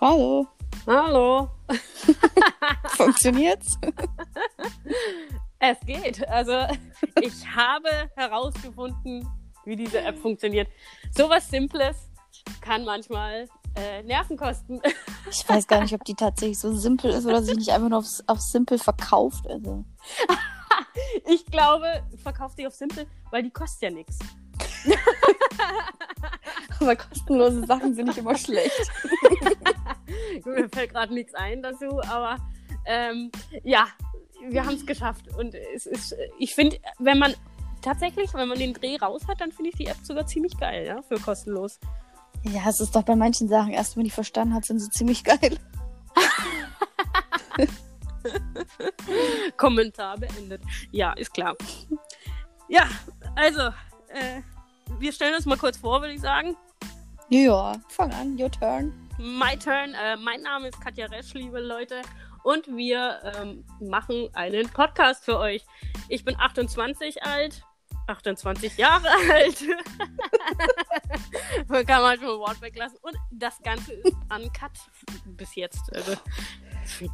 Hallo. Hallo. Funktioniert's? Es geht. Also ich habe herausgefunden, wie diese App funktioniert. Sowas Simples kann manchmal äh, Nerven kosten. Ich weiß gar nicht, ob die tatsächlich so simpel ist oder sich nicht einfach nur aufs, auf simpel verkauft. Also. Ich glaube, verkauft die auf Simple, weil die kostet ja nichts. Aber kostenlose Sachen sind nicht immer schlecht. Mir fällt gerade nichts ein dazu, aber ähm, ja, wir haben es geschafft. Und es ist, ich finde, wenn man tatsächlich, wenn man den Dreh raus hat, dann finde ich die App sogar ziemlich geil, ja, für kostenlos. Ja, es ist doch bei manchen Sachen, erst wenn die verstanden hat, sind sie ziemlich geil. Kommentar beendet. Ja, ist klar. Ja, also, äh, wir stellen uns mal kurz vor, würde ich sagen. Ja, fang an, your turn. My turn. Äh, mein Name ist Katja Resch, liebe Leute. Und wir ähm, machen einen Podcast für euch. Ich bin 28 alt. 28 Jahre alt. Man kann manchmal ein Wort weglassen. Und das Ganze ist uncut bis jetzt. Also,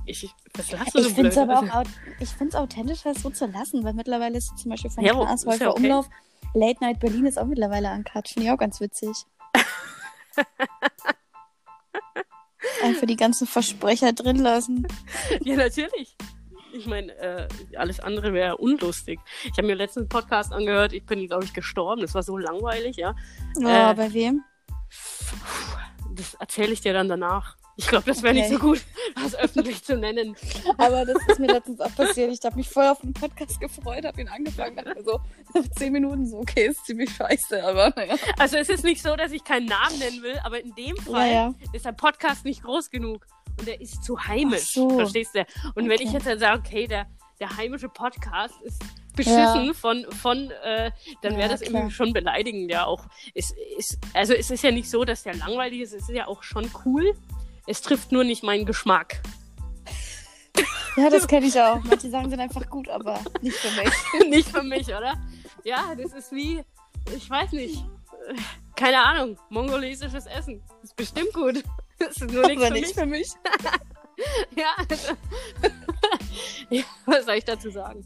ich, Ich so finde es aber auch ich find's authentischer, es so zu lassen, weil mittlerweile ist zum Beispiel von Ja, ist ja okay. Umlauf Late Night Berlin ist auch mittlerweile uncut. Finde ich auch ganz witzig. Einfach die ganzen Versprecher drin lassen. Ja, natürlich. Ich meine, äh, alles andere wäre unlustig. Ich habe mir letzten Podcast angehört. Ich bin, glaube ich, gestorben. Das war so langweilig, ja. Ja, Äh, bei wem? Das erzähle ich dir dann danach. Ich glaube, das wäre Okay. nicht so gut, das öffentlich zu nennen. Aber das ist mir letztens auch passiert. Ich habe mich voll auf den Podcast gefreut, habe ihn angefangen, dachte so, nach zehn Minuten so, okay, ist ziemlich scheiße, aber naja. Also es ist nicht so, dass ich keinen Namen nennen will, aber in dem Fall Ja, ja. ist der Podcast nicht groß genug und der ist zu heimisch. So. Verstehst du? Und wenn Okay. ich jetzt dann sage, okay, der, der heimische Podcast ist beschissen von, von äh, dann wäre Ja, das klar. irgendwie schon beleidigend, ja auch. Es ist, also es ist ja nicht so, dass der langweilig ist, es ist ja auch schon cool. Es trifft nur nicht meinen Geschmack. Ja, das kenne ich auch. Manche Sachen sind einfach gut, aber nicht für mich. nicht für mich, oder? Ja, das ist wie, ich weiß nicht, keine Ahnung, mongolesisches Essen. Ist bestimmt gut. Das ist nur nichts aber für nicht mich. für mich. Ja, also, ja, was soll ich dazu sagen?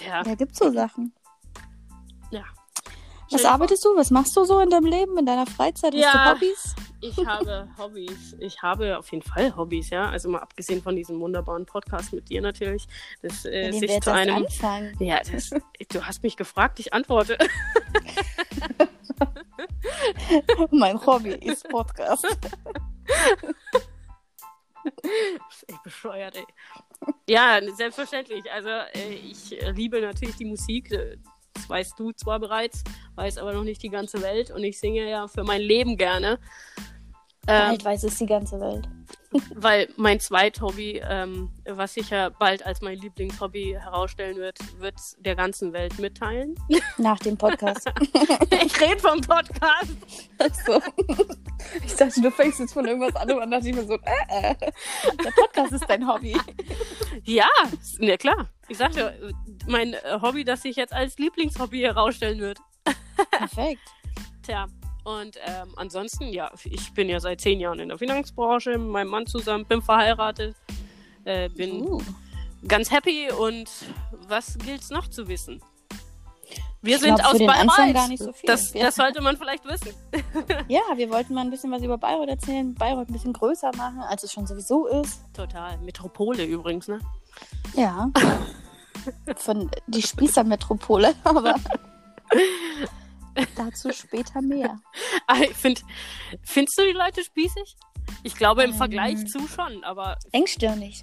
Ja, Ja, gibt's so Sachen. ja. Was arbeitest du? Was machst du so in deinem Leben, in deiner Freizeit? Hast Ja. du Hobbys? Ich habe Hobbys. Ich habe auf jeden Fall Hobbys, ja. Also mal abgesehen von diesem wunderbaren Podcast mit dir natürlich, das äh, sich zu einem. anfangen. Ja, das, du hast mich gefragt, ich antworte. Mein Hobby ist Podcast. Ey, bescheuert, ey. Ja, selbstverständlich. Also äh, ich äh, liebe natürlich die Musik. Das weißt du zwar bereits, weiß aber noch nicht die ganze Welt. Und ich singe ja für mein Leben gerne. Ähm, Bald weiß es die ganze Welt. weil mein Zweithobby, ähm, was sich ja bald als mein Lieblingshobby herausstellen wird, wird der ganzen Welt mitteilen. Nach dem Podcast. ich rede vom Podcast. so. Ich dachte, du fängst jetzt von irgendwas an und dann dachte ich mir so, äh, äh, der Podcast ist dein Hobby. Ja, ja klar. Ich sagte, mein äh, Hobby, das sich jetzt als Lieblingshobby herausstellen wird. Perfekt. Tja, und ähm, ansonsten, ja, ich bin ja seit zehn Jahren in der Finanzbranche, mit meinem Mann zusammen, bin verheiratet, äh, bin Uh. ganz happy und was gilt's noch zu wissen? Wir Ich sind glaub, aus Bayreuth. So. Das, das sollte man vielleicht wissen. Ja, wir wollten mal ein bisschen was über Bayreuth erzählen, Bayreuth ein bisschen größer machen, als es schon sowieso ist. Total. Metropole übrigens, ne? Ja. Von die Spießermetropole, aber dazu später mehr. Aber ich find, findest du die Leute spießig? Ich glaube im Ähm. Vergleich zu schon, aber Engstirnig.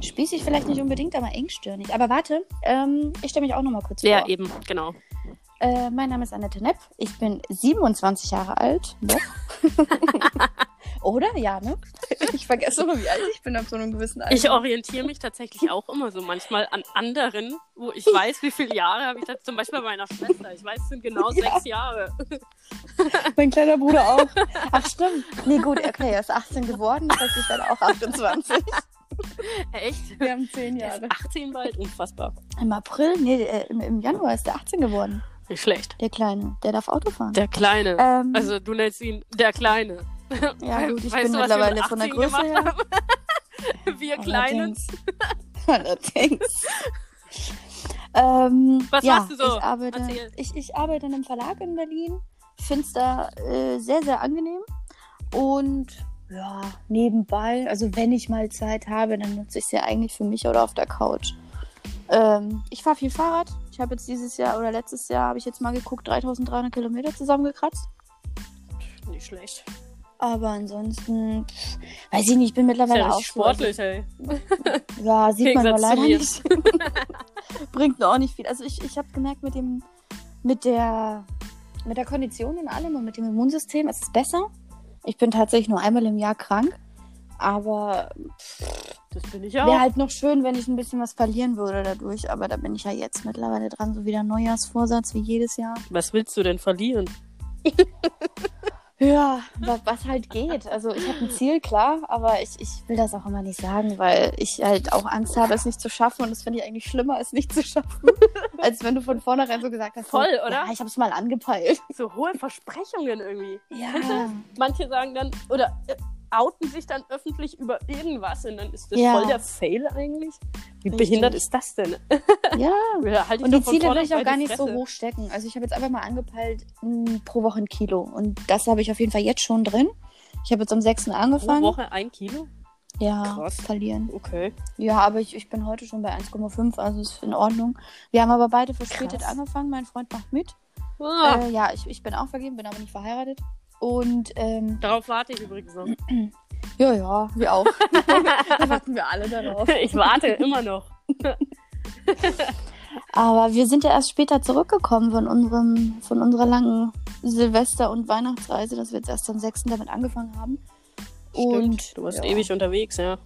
Spießig vielleicht nicht unbedingt, aber engstirnig. Aber warte, ähm, ich stelle mich auch noch mal kurz ja, vor. eben, genau. Äh, mein Name ist Annette Nepp. Ich bin 27 Jahre alt. Noch. Oder? Ja, ne? Ich vergesse immer, wie alt ich bin ab so einem gewissen Alter. Ich orientiere mich tatsächlich auch immer so manchmal an anderen, wo ich weiß, wie viele Jahre habe ich das. Zum Beispiel bei meiner Schwester. Ich weiß, es sind genau Ja. sechs Jahre. Mein kleiner Bruder auch. Ach, stimmt. Nee, gut, okay, er ist 18 geworden, das heißt, ich werde auch 28. Echt? Wir haben 10 Der ist Jahre. 18 bald, unfassbar. Im April, nee, äh, im, im Januar ist er 18 geworden. Nicht schlecht. Der Kleine. Der darf Auto fahren. Der Kleine. Ähm, Also du nennst ihn der Kleine. Ja, gut, ich Weißt bin du, mittlerweile mit von der 18 Größe her. wir Kleinen. Allerdings. Ähm, Was ja, machst du so? Ich arbeite, ich, ich arbeite in einem Verlag in Berlin. Finde es da äh, sehr, sehr angenehm. Und ja, nebenbei, also wenn ich mal Zeit habe, dann nutze ich sie eigentlich für mich oder auf der Couch. Ähm, ich fahre viel Fahrrad. Ich habe jetzt dieses Jahr oder letztes Jahr, habe ich jetzt mal geguckt, 3300 Kilometer zusammengekratzt. Nicht schlecht. Aber ansonsten, pff, weiß ich nicht, ich bin mittlerweile ja auch also sportlich, ey. Ja, sieht man zu leider nicht. Bringt mir auch nicht viel. Also ich, ich habe gemerkt, mit dem, mit der, mit der Kondition und allem und mit dem Immunsystem ist es besser. Ich bin tatsächlich nur einmal im Jahr krank. Aber Das bin ich auch. wäre halt noch schön, wenn ich ein bisschen was verlieren würde dadurch. Aber da bin ich ja jetzt mittlerweile dran, so wieder Neujahrsvorsatz wie jedes Jahr. Was willst du denn verlieren? Ja, wa- was halt geht. Also ich habe ein Ziel, klar, aber ich, ich will das auch immer nicht sagen, weil ich halt auch Angst habe, es nicht zu schaffen. Und das finde ich eigentlich schlimmer, es nicht zu schaffen, als wenn du von vornherein so gesagt hast. Voll, so, oder? Ja, ich habe es mal angepeilt. So hohe Versprechungen irgendwie. Ja, Manche sagen dann, oder outen sich dann öffentlich über irgendwas und dann ist das Ja. voll der Fail eigentlich. Wie Richtig. behindert ist das denn? ja. Ja, halt Und die Ziele will ich auch gar nicht so hoch stecken. Also ich habe jetzt einfach mal angepeilt, mh, pro Woche ein Kilo. Und das habe ich auf jeden Fall jetzt schon drin. Ich habe jetzt am 6. Pro angefangen. Woche ein Kilo? Ja, Krass. verlieren. Okay. Ja, aber ich, ich bin heute schon bei 1,5, also ist in Ordnung. Wir haben aber beide verspätet Krass. angefangen. Mein Freund macht mit. Ah, Äh, ja, ich, ich bin auch vergeben, bin aber nicht verheiratet. Und ähm, Darauf warte ich übrigens noch. ja, ja, wir auch. da warten wir alle darauf. Ich warte immer noch. Aber wir sind ja erst später zurückgekommen von unserem, von unserer langen Silvester- und Weihnachtsreise, dass wir jetzt erst am 6. damit angefangen haben. Und du warst ja, ewig unterwegs, ja.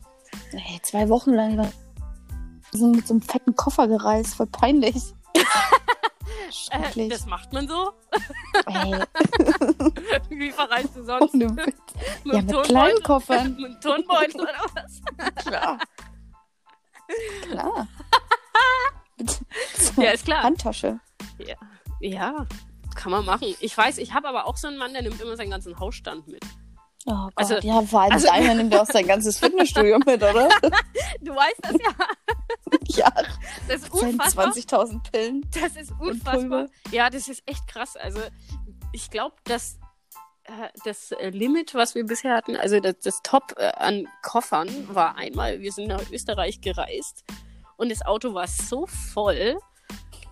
Ey, zwei Wochen lang. Wir sind mit so einem fetten Koffer gereist, voll peinlich. Äh, das macht man so? Ey, Wie verreist du sonst? ohne Witz. Mit Ja, mit kleinen Koffern. Mit Turnbeutel oder was? Klar. Klar. So Ja, ist klar. Handtasche. Ja, kann man machen. Ich weiß, ich habe aber auch so einen Mann, der nimmt immer seinen ganzen Hausstand mit. Oh Gott, Also- ja, vor allem also- deiner nimmt ja auch sein ganzes Fitnessstudio mit, oder? Du weißt das ja. ja, Das ist unfassbar. 20.000 Pillen. Das ist unfassbar. Ja, das ist echt krass. Also, ich glaube, dass äh, das äh, Limit, was wir bisher hatten, also das, das Top äh, an Koffern, war einmal, wir sind nach Österreich gereist und das Auto war so voll.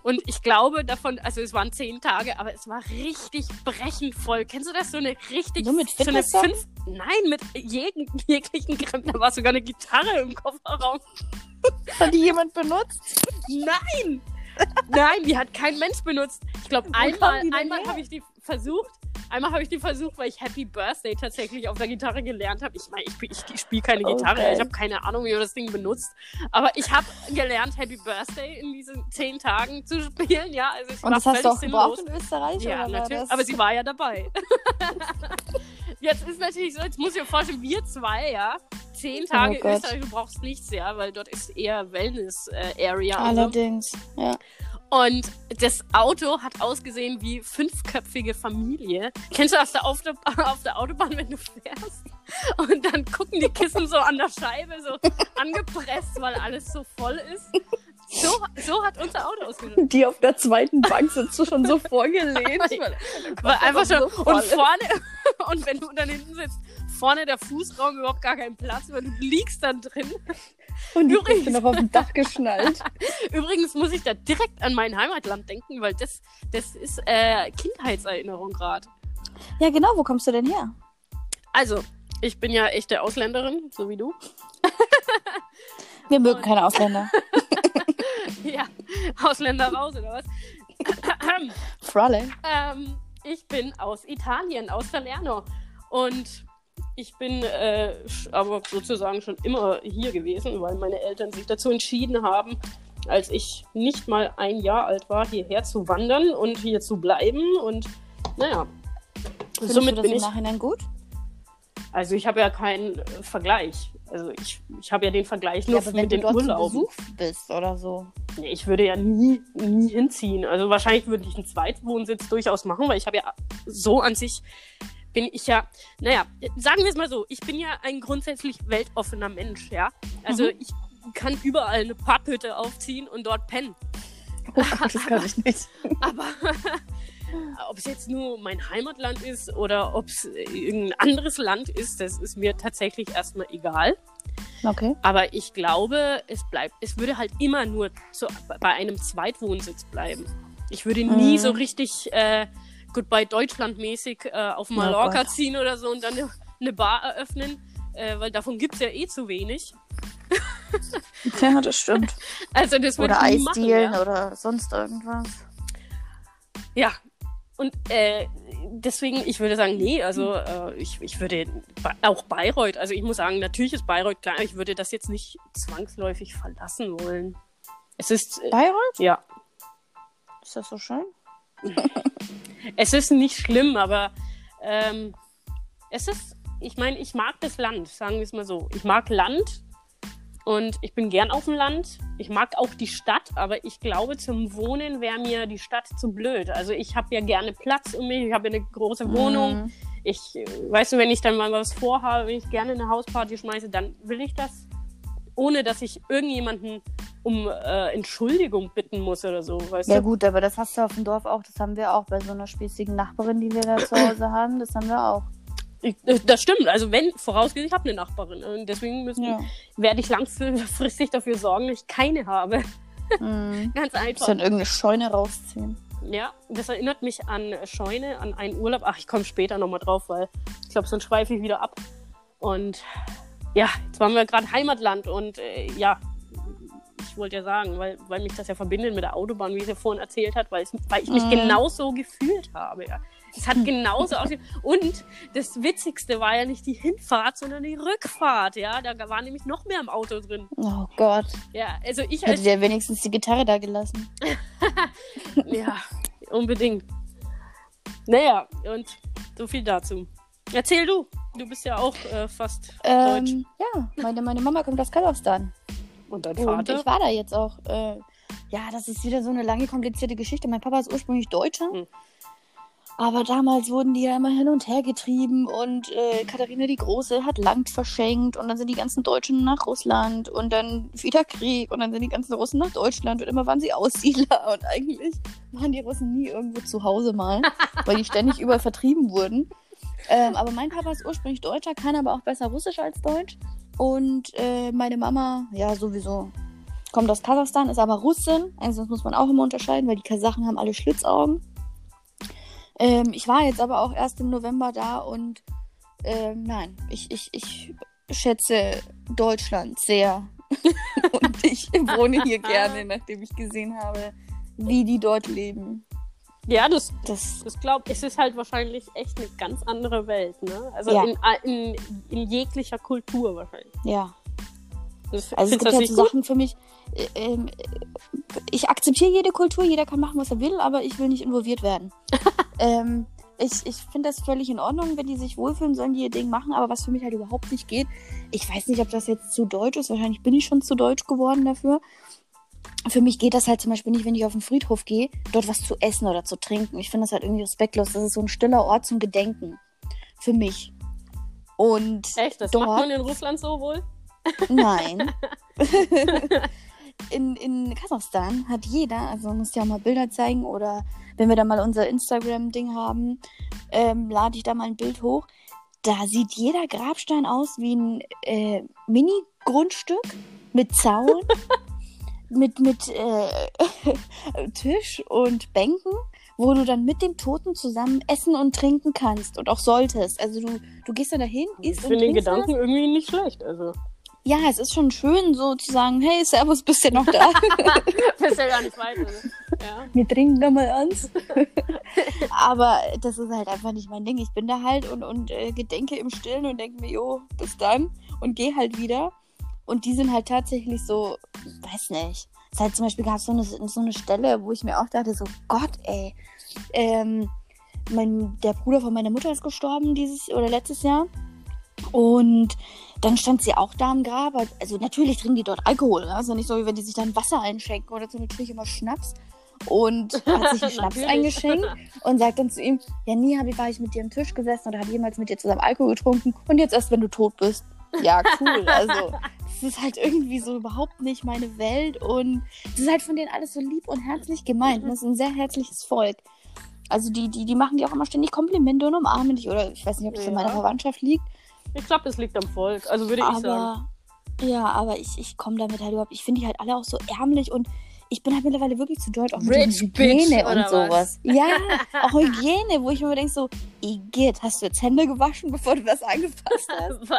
Und ich glaube davon, also es waren zehn Tage, aber es war richtig brechend voll. Kennst du das? So eine richtig. Nur mit so eine fünf, Nein, mit jeden, jeglichen Kram. Da war sogar eine Gitarre im Kofferraum. Hat die jemand benutzt? Nein! Nein, die hat kein Mensch benutzt. Ich glaube, einmal, einmal habe ich die versucht. Einmal habe ich die versucht, weil ich Happy Birthday tatsächlich auf der Gitarre gelernt habe. Ich meine, ich, spiel- ich spiele keine Gitarre. Okay. Ich habe keine Ahnung, wie man das Ding benutzt. Aber ich habe gelernt, Happy Birthday in diesen zehn Tagen zu spielen. Ja, also ich Und das hast du auch gebraucht in Österreich? Ja, oder natürlich. Das... Aber sie war ja dabei. Jetzt ist natürlich so, jetzt muss ich mir vorstellen, wir zwei, ja, zehn Tage Oh. Österreich, du brauchst nichts, ja, weil dort ist eher Wellness-Area. Allerdings, ja. Und das Auto hat ausgesehen wie fünfköpfige Familie. Kennst du das da auf der, auf der Autobahn, wenn du fährst? Und dann gucken die Kissen so an der Scheibe so angepresst, weil alles so voll ist. So, so hat unser Auto ausgesehen. Die auf der zweiten Bank sitzt du schon so vorgelehnt. Weil einfach schon, so und vorne, und wenn du dann hinten sitzt, vorne der Fußraum überhaupt gar keinen Platz, weil du liegst dann drin. Und Übrigens- sind noch auf dem Dach geschnallt. Übrigens muss ich da direkt an mein Heimatland denken, weil das, das ist äh, Kindheitserinnerung gerade. Ja, genau. Wo kommst du denn her? Also, ich bin ja echte Ausländerin, so wie du. Wir mögen keine Ausländer. ja, Ausländer raus, oder was? Fralle. ähm, ich bin aus Italien, aus Salerno. Und ich bin äh, aber sozusagen schon immer hier gewesen, weil meine Eltern sich dazu entschieden haben, als ich nicht mal ein Jahr alt war, hierher zu wandern und hier zu bleiben. Und naja, Findest somit du das bin im ich. Nachhinein gut? Also ich habe ja keinen äh, Vergleich. Also ich, ich habe ja den Vergleich nur Ja, aber wenn mit du den dort zu Urlauben. Besuch bist oder so. Nee, ich würde ja nie, nie hinziehen. Also wahrscheinlich würde ich einen Zweitwohnsitz durchaus machen, weil ich habe ja so an sich bin ich ja, naja, sagen wir es mal so, ich bin ja ein grundsätzlich weltoffener Mensch, ja. Also Mhm. ich kann überall eine Papphütte aufziehen und dort pennen. Oh das kann ich nicht. Aber ob es jetzt nur mein Heimatland ist oder ob es irgendein anderes Land ist, das ist mir tatsächlich erstmal egal. Okay. Aber ich glaube, es bleibt, es würde halt immer nur zu, bei einem Zweitwohnsitz bleiben. Ich würde nie Mhm. so richtig äh, Goodbye Deutschland mäßig äh, auf Mallorca Oh ziehen oder so und dann eine, eine Bar eröffnen, äh, weil davon gibt's ja eh zu wenig. Ja, das stimmt. Also das würde Oder. Eisdielen Ja. oder sonst irgendwas. ja. Und äh, deswegen, ich würde sagen, nee, also äh, ich, ich würde auch Bayreuth, also ich muss sagen, natürlich ist Bayreuth klar, ich würde das jetzt nicht zwangsläufig verlassen wollen. Es ist, äh, Bayreuth? ja, Ist das so schön? Es ist nicht schlimm, aber ähm, es ist, ich meine, ich mag das Land, sagen wir es mal so. Ich mag Land und ich bin gern auf dem Land. Ich mag auch die Stadt, aber ich glaube, zum Wohnen wäre mir die Stadt zu blöd. Also ich habe ja gerne Platz um mich, ich habe ja eine große Wohnung. Mhm. Ich, äh, weißt du, wenn ich dann mal was vorhabe, wenn ich gerne eine Hausparty schmeiße, dann will ich das, ohne dass ich irgendjemanden um äh, Entschuldigung bitten muss oder so, weißt Ja du? gut, aber das hast du auf dem Dorf auch. Das haben wir auch bei so einer spießigen Nachbarin, die wir da zu Hause haben. Das haben wir auch. Ich, äh, das stimmt. Also wenn, vorausgesetzt, ich habe eine Nachbarin. Und deswegen müssen, Ja. werde ich langfristig dafür sorgen, dass ich keine habe. Mhm. Ganz einfach. dann irgendeine Scheune rausziehen. Ja, das erinnert mich an Scheune, an einen Urlaub. Ach, ich komme später nochmal drauf, weil ich glaube, sonst schweife ich wieder ab. Und ja, jetzt waren wir gerade Heimatland und äh, ja, ich wollte ja sagen, weil, weil mich das ja verbindet mit der Autobahn, wie sie vorhin erzählt hat, weil, es, weil ich mich Mhm. genauso gefühlt habe. Ja. Es hat genauso ausgesehen. Und das Witzigste war ja nicht die Hinfahrt, sondern die Rückfahrt. Ja, da war nämlich noch mehr im Auto drin. Oh Gott. Ja, also ich Hätte als der wenigstens die Gitarre da gelassen. Ja, unbedingt. Naja, und so viel dazu. Erzähl du. Du bist ja auch äh, fast deutsch. Ähm, ja, meine, meine Mama kommt aus Kasachstan. Und dein Und Vater? ich war da jetzt auch. Äh, ja, das ist wieder so eine lange, komplizierte Geschichte. Mein Papa ist ursprünglich Deutscher. Hm. Aber damals wurden die ja immer hin und her getrieben und äh, Katharina die Große hat Land verschenkt und dann sind die ganzen Deutschen nach Russland und dann wieder Krieg und dann sind die ganzen Russen nach Deutschland und immer waren sie Aussiedler und eigentlich waren die Russen nie irgendwo zu Hause mal, weil die ständig überall vertrieben wurden. Ähm, aber mein Papa ist ursprünglich Deutscher, kann aber auch besser Russisch als Deutsch. Und äh, meine Mama, ja, sowieso, kommt aus Kasachstan, ist aber Russin. Also das muss man auch immer unterscheiden, weil die Kasachen haben alle Schlitzaugen. Ähm, ich war jetzt aber auch erst im November da und ähm, nein, ich, ich, ich schätze Deutschland sehr. und ich wohne hier gerne, nachdem ich gesehen habe, wie die dort leben. Ja, das, Das, das glaube ich, es ist halt wahrscheinlich echt eine ganz andere Welt, ne? Also Ja. in, in, in jeglicher Kultur wahrscheinlich. ja. Das, Also es gibt das so? Sachen für mich. äh, Ähm, ich akzeptiere jede Kultur, jeder kann machen, was er will, aber ich will nicht involviert werden. ähm, ich ich finde das völlig in Ordnung, wenn die sich wohlfühlen, sollen die ihr Ding machen, aber was für mich halt überhaupt nicht geht, ich weiß nicht, ob das jetzt zu deutsch ist, wahrscheinlich bin ich schon zu deutsch geworden dafür. Für mich geht das halt zum Beispiel nicht, wenn ich auf den Friedhof gehe, dort was zu essen oder zu trinken. Ich finde das halt irgendwie respektlos. Das ist so ein stiller Ort zum Gedenken. Für mich. Und Echt? Das dort- macht man in Russland so wohl? Nein. in, in Kasachstan hat jeder, also muss ja auch mal Bilder zeigen oder wenn wir da mal unser Instagram-Ding haben, ähm, lade ich da mal ein Bild hoch. Da sieht jeder Grabstein aus wie ein äh, Mini-Grundstück mit Zaun, mit, mit äh, Tisch und Bänken, wo du dann mit dem Toten zusammen essen und trinken kannst und auch solltest. Also du, du gehst dann dahin, Ich isst und finde den. Gedanken irgendwie nicht schlecht. Also, Ja, es ist schon schön, so zu sagen, hey, Servus, bist du noch da? bist ja gar nicht weiter. Ne? Ja. Wir trinken da mal ans. Aber das ist halt einfach nicht mein Ding. Ich bin da halt und, und äh, gedenke im Stillen und denke mir, jo, bis dann und gehe halt wieder. Und die sind halt tatsächlich so, weiß nicht. Es halt zum Beispiel gab es so eine, so eine Stelle, wo ich mir auch dachte, so Gott, ey. Ähm, mein, der Bruder von meiner Mutter ist gestorben dieses oder letztes Jahr. Und dann stand sie auch da am Grab. Also natürlich trinken die dort Alkohol. Ne? Also nicht so, wie wenn die sich dann Wasser einschenken oder so natürlich immer Schnaps. und hat sich einen Schnaps eingeschenkt und sagt dann zu ihm, ja, nie hab ich, war ich mit dir am Tisch gesessen oder habe jemals mit dir zusammen Alkohol getrunken und jetzt erst, wenn du tot bist. Ja, cool. Also, das ist halt irgendwie so überhaupt nicht meine Welt und das ist halt von denen alles so lieb und herzlich gemeint. Das ist ein sehr herzliches Volk. Also die, die, die machen dir auch immer ständig Komplimente und umarmen dich oder ich weiß nicht, ob das in Ja. meiner Verwandtschaft liegt, Ich glaube, das liegt am Volk. Also würde ich sagen. aber ja, aber ich, ich komme damit halt überhaupt. Ich finde die halt alle auch so ärmlich und ich bin halt mittlerweile wirklich zu doll auch mit Rich bitch, Hygiene oder und sowas. Ja, auch Hygiene, wo ich mir denke so, Igitt, hast du jetzt Hände gewaschen, bevor du das angefasst hast?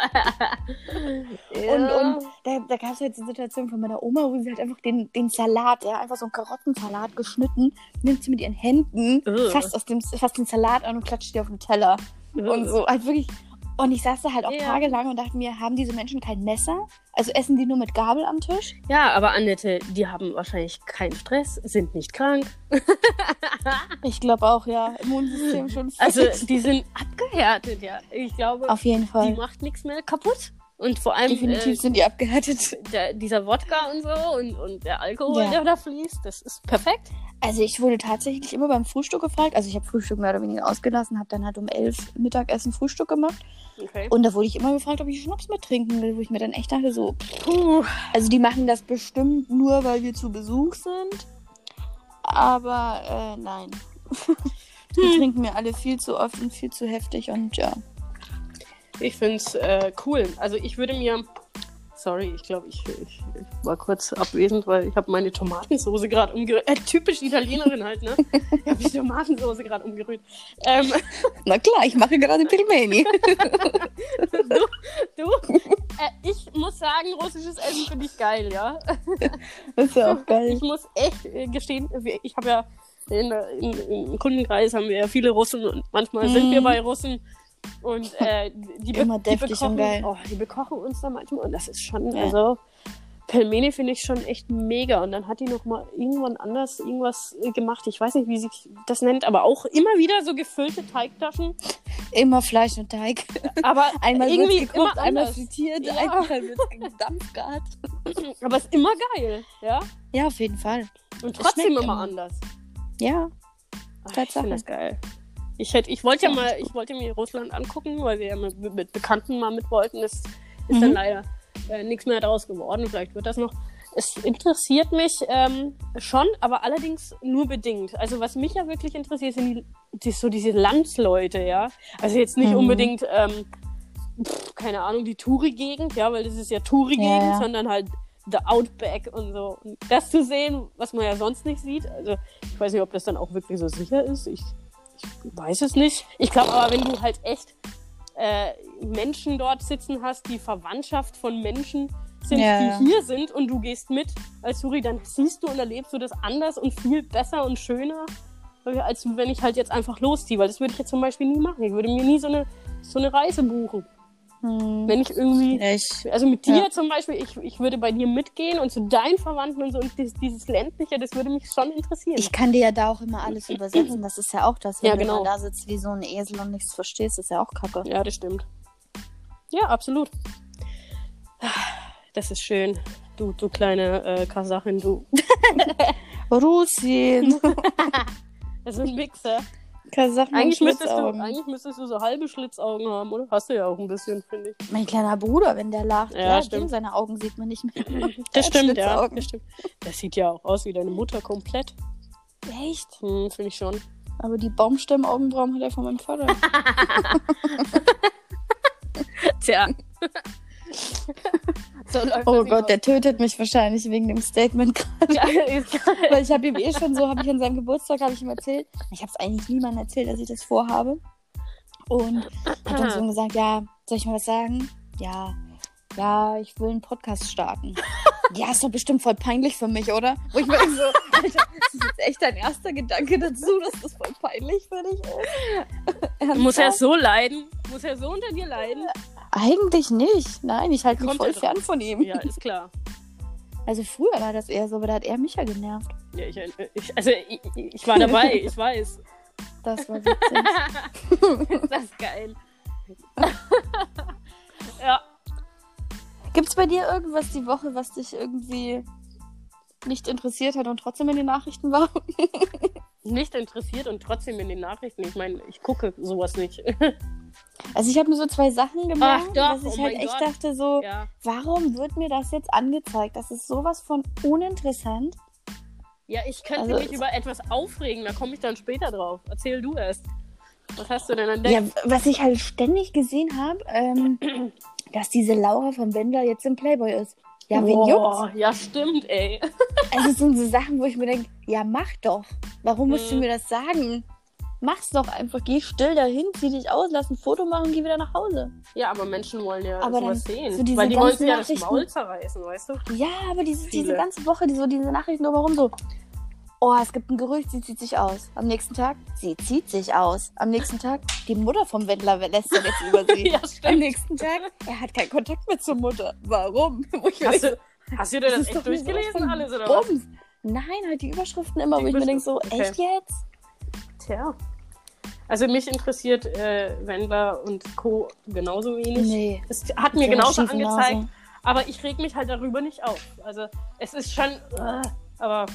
Und, und da, da gab es halt so eine Situation von meiner Oma, wo sie halt einfach den, den Salat, ja, einfach so einen Karottensalat geschnitten, nimmt sie mit ihren Händen, Ugh. fasst, aus dem, fasst den Salat an und klatscht die auf den Teller. Und so, halt wirklich. Und ich saß da halt auch Ja. tagelang und dachte mir, haben diese Menschen kein Messer? Also essen die nur mit Gabel am Tisch? Ja, aber Annette, die haben wahrscheinlich keinen Stress, sind nicht krank. Ich glaube auch, ja. Immunsystem schon Also fit. die sind abgehärtet, ja. Ich glaube, Auf jeden die Fall. macht nichts mehr kaputt. Und vor allem Definitiv äh, sind die abgehärtet. der, dieser Wodka und so und, und der Alkohol, Ja. der da fließt, das ist perfekt. Also ich wurde tatsächlich immer beim Frühstück gefragt. Also ich habe Frühstück mehr oder weniger ausgelassen, habe dann halt um elf Mittagessen Frühstück gemacht. Okay. Und da wurde ich immer gefragt, ob ich Schnaps mit trinken will, wo ich mir dann echt dachte, so, Puh. also die machen das bestimmt nur, weil wir zu Besuch sind. Aber äh, nein. die Hm. trinken mir alle viel zu oft und viel zu heftig und ja. Ich finde es äh, cool. Also ich würde mir. Sorry, ich glaube, ich, ich, ich war kurz abwesend, weil ich habe meine Tomatensoße gerade umgerührt. Äh, typisch Italienerin halt, ne? Ich habe die Tomatensoße gerade umgerührt. Ähm, Na klar, ich mache gerade Pilmeni. du, du äh, ich muss sagen, russisches Essen finde ich geil, ja. das ist ja auch Ich geil. muss echt äh, gestehen, ich habe ja in, in, im Kundenkreis haben wir ja viele Russen und manchmal sind Mhm. wir bei Russen. Und äh, die, be- Immer die deftig bekochen, und geil. Oh, die bekochen uns da manchmal und das ist schon, Ja. also Pelmeni finde ich schon echt mega. Und dann hat die noch mal irgendwann anders irgendwas gemacht. Ich weiß nicht, wie sich das nennt, aber auch immer wieder so gefüllte Teigtaschen. Immer Fleisch und Teig. Aber Einmal irgendwie gekocht, immer einmal anders. frittiert, Ja. einmal wird gedampfgart. Aber es ist immer geil, ja. Ja, auf jeden Fall. Und trotzdem immer immer. anders. Ja, Ach, ich Tatsache. finde das geil. Ich, hätte, ich wollte ja mal, ich wollte mir Russland angucken, weil wir ja mit, mit Bekannten mal mit wollten. Das ist Mhm. dann leider äh, nichts mehr daraus geworden. Vielleicht wird das noch. Es interessiert mich ähm, schon, aber allerdings nur bedingt. Also was mich ja wirklich interessiert, sind die, die, so diese Landsleute, ja. Also jetzt nicht Mhm. unbedingt, ähm, pff, keine Ahnung, die Touri-Gegend, ja, weil das ist ja Touri-Gegend, Ja, ja. sondern halt The Outback und so. Und das zu sehen, was man ja sonst nicht sieht. Also ich weiß nicht, ob das dann auch wirklich so sicher ist. Ich, ich weiß es nicht. Ich glaube aber, wenn du halt echt äh, Menschen dort sitzen hast, die Verwandtschaft von Menschen sind, Ja, die hier sind und du gehst mit als Suri, dann siehst du und erlebst du das anders und viel besser und schöner, als wenn ich halt jetzt einfach losziehe. Weil das würde ich jetzt zum Beispiel nie machen. Ich würde mir nie so eine, so eine Reise buchen. Hm. Wenn ich irgendwie ich, also mit dir Ja. zum Beispiel, ich, ich würde bei dir mitgehen und zu deinen Verwandten und so und dieses, dieses ländliche, das würde mich schon interessieren. ich kann dir ja da auch immer alles übersetzen. Das ist ja auch das, wenn Ja, du genau. mal da sitzt wie so ein Esel und nichts verstehst, ist ja auch kacke. ja, das stimmt. Ja, absolut. Das ist schön. Du, du kleine äh, Kasachin, du. Russin. Das ist ein Mixer. Eigentlich müsstest, du, eigentlich müsstest du so halbe Schlitzaugen haben, oder? Hast du ja auch ein bisschen, finde ich. Mein kleiner Bruder, wenn der lacht, Ja, ja, stimmt. seine Augen sieht man nicht mehr. Der Das stimmt, ja. Das stimmt. Das sieht ja auch aus wie deine Mutter komplett. Echt? Hm, finde ich schon. Aber die Baumstämmen-Augenbrauen hat er von meinem Vater. Tja. so Oh Gott, der tötet mich wahrscheinlich wegen dem Statement gerade. Ja, Weil ich habe ihm eh schon so, habe ich an seinem Geburtstag, habe ich ihm erzählt. Ich habe es eigentlich niemandem erzählt, dass ich das vorhabe. Und habe dann so gesagt, ja, soll ich mal was sagen? Ja, ja, ich will einen Podcast starten. ja, ist doch bestimmt voll peinlich für mich, oder? Wo ich mir so, Alter, das ist jetzt echt dein erster Gedanke dazu, dass das voll peinlich für dich ist? Muss er so leiden? Muss er so unter dir leiden? Eigentlich nicht. Nein, ich halte mich voll er drauf. fern von ihm. Ja, ist klar. Also früher war das eher so, aber da hat er mich ja genervt. Ja, ich, ich, also ich, ich war dabei, ich weiß. Das war witzig. Das ist geil. ja. Gibt's bei dir irgendwas die Woche, was dich irgendwie nicht interessiert hat und trotzdem in den Nachrichten war. Nicht interessiert und trotzdem in den Nachrichten. Ich meine, ich gucke sowas nicht. Also ich habe mir so zwei Sachen gemacht, Ach doch, dass ich oh halt echt Gott. dachte so, ja. warum wird mir das jetzt angezeigt? Das ist sowas von uninteressant. ja, ich könnte Also- mich über etwas aufregen, da komme ich dann später drauf. Erzähl du erst. Was hast du denn entdeckt? Ja, was ich halt ständig gesehen habe, ähm, dass diese Laura von Wendler jetzt im Playboy ist. Ja, wen juckt's? Boah, ja, stimmt, ey. Also es sind so Sachen, wo ich mir denke, ja, mach doch. Warum musst du Mhm. mir das sagen? Mach's doch einfach. Geh still dahin, zieh dich aus, lass ein Foto machen, geh wieder nach Hause. Ja, aber Menschen wollen ja Aber sowas sehen. so diese weil die wollen sich ja das Maul zerreißen, weißt du? Ja, aber diese, diese ganze Woche, die, so diese Nachrichten drumherum so. Oh, es gibt ein Gerücht, sie zieht sich aus. Am nächsten Tag, sie zieht sich aus. Am nächsten Tag, die Mutter vom Wendler lässt er jetzt über sie. ja, Am stimmt. nächsten Tag, er hat keinen Kontakt mehr zur Mutter. Warum? Hast du, hast du dir das, ist echt durchgelesen alles, oder was? Bums. Nein, halt die Überschriften immer, Die wo ich mir denke so, okay. echt jetzt? Tja. Also mich interessiert äh, Wendler und Co. genauso wenig. Nee. Es hat mir genauso angezeigt, Nase. aber ich reg mich halt darüber nicht auf. Also es ist schon, äh, aber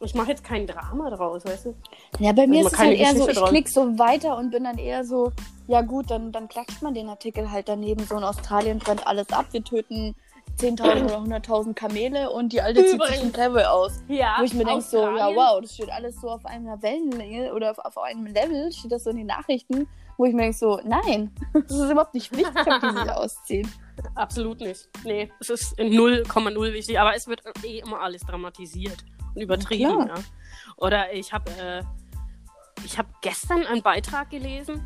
ich mache jetzt kein Drama draus, weißt du? Ja, bei mir Also ist es halt eher so, ich draus. klick so weiter und bin dann eher so, ja gut, dann, dann klatscht man den Artikel halt daneben. So in Australien brennt alles ab, wir töten 10.000 oder 100.000 Kamele und die alte zieht sich Übrigens. ein Playboy aus. Ja. Wo ich mir denke so, ja wow, das steht alles so auf einer Wellenlänge oder auf, auf einem Level, steht das so in den Nachrichten, wo ich mir denke so, nein, das ist überhaupt nicht wichtig, ob die sich ausziehen. Absolut nicht. Nee, es ist in 0,0 wichtig, aber es wird eh immer alles dramatisiert übertrieben, ja. Oder ich habe äh, ich habe gestern einen Beitrag gelesen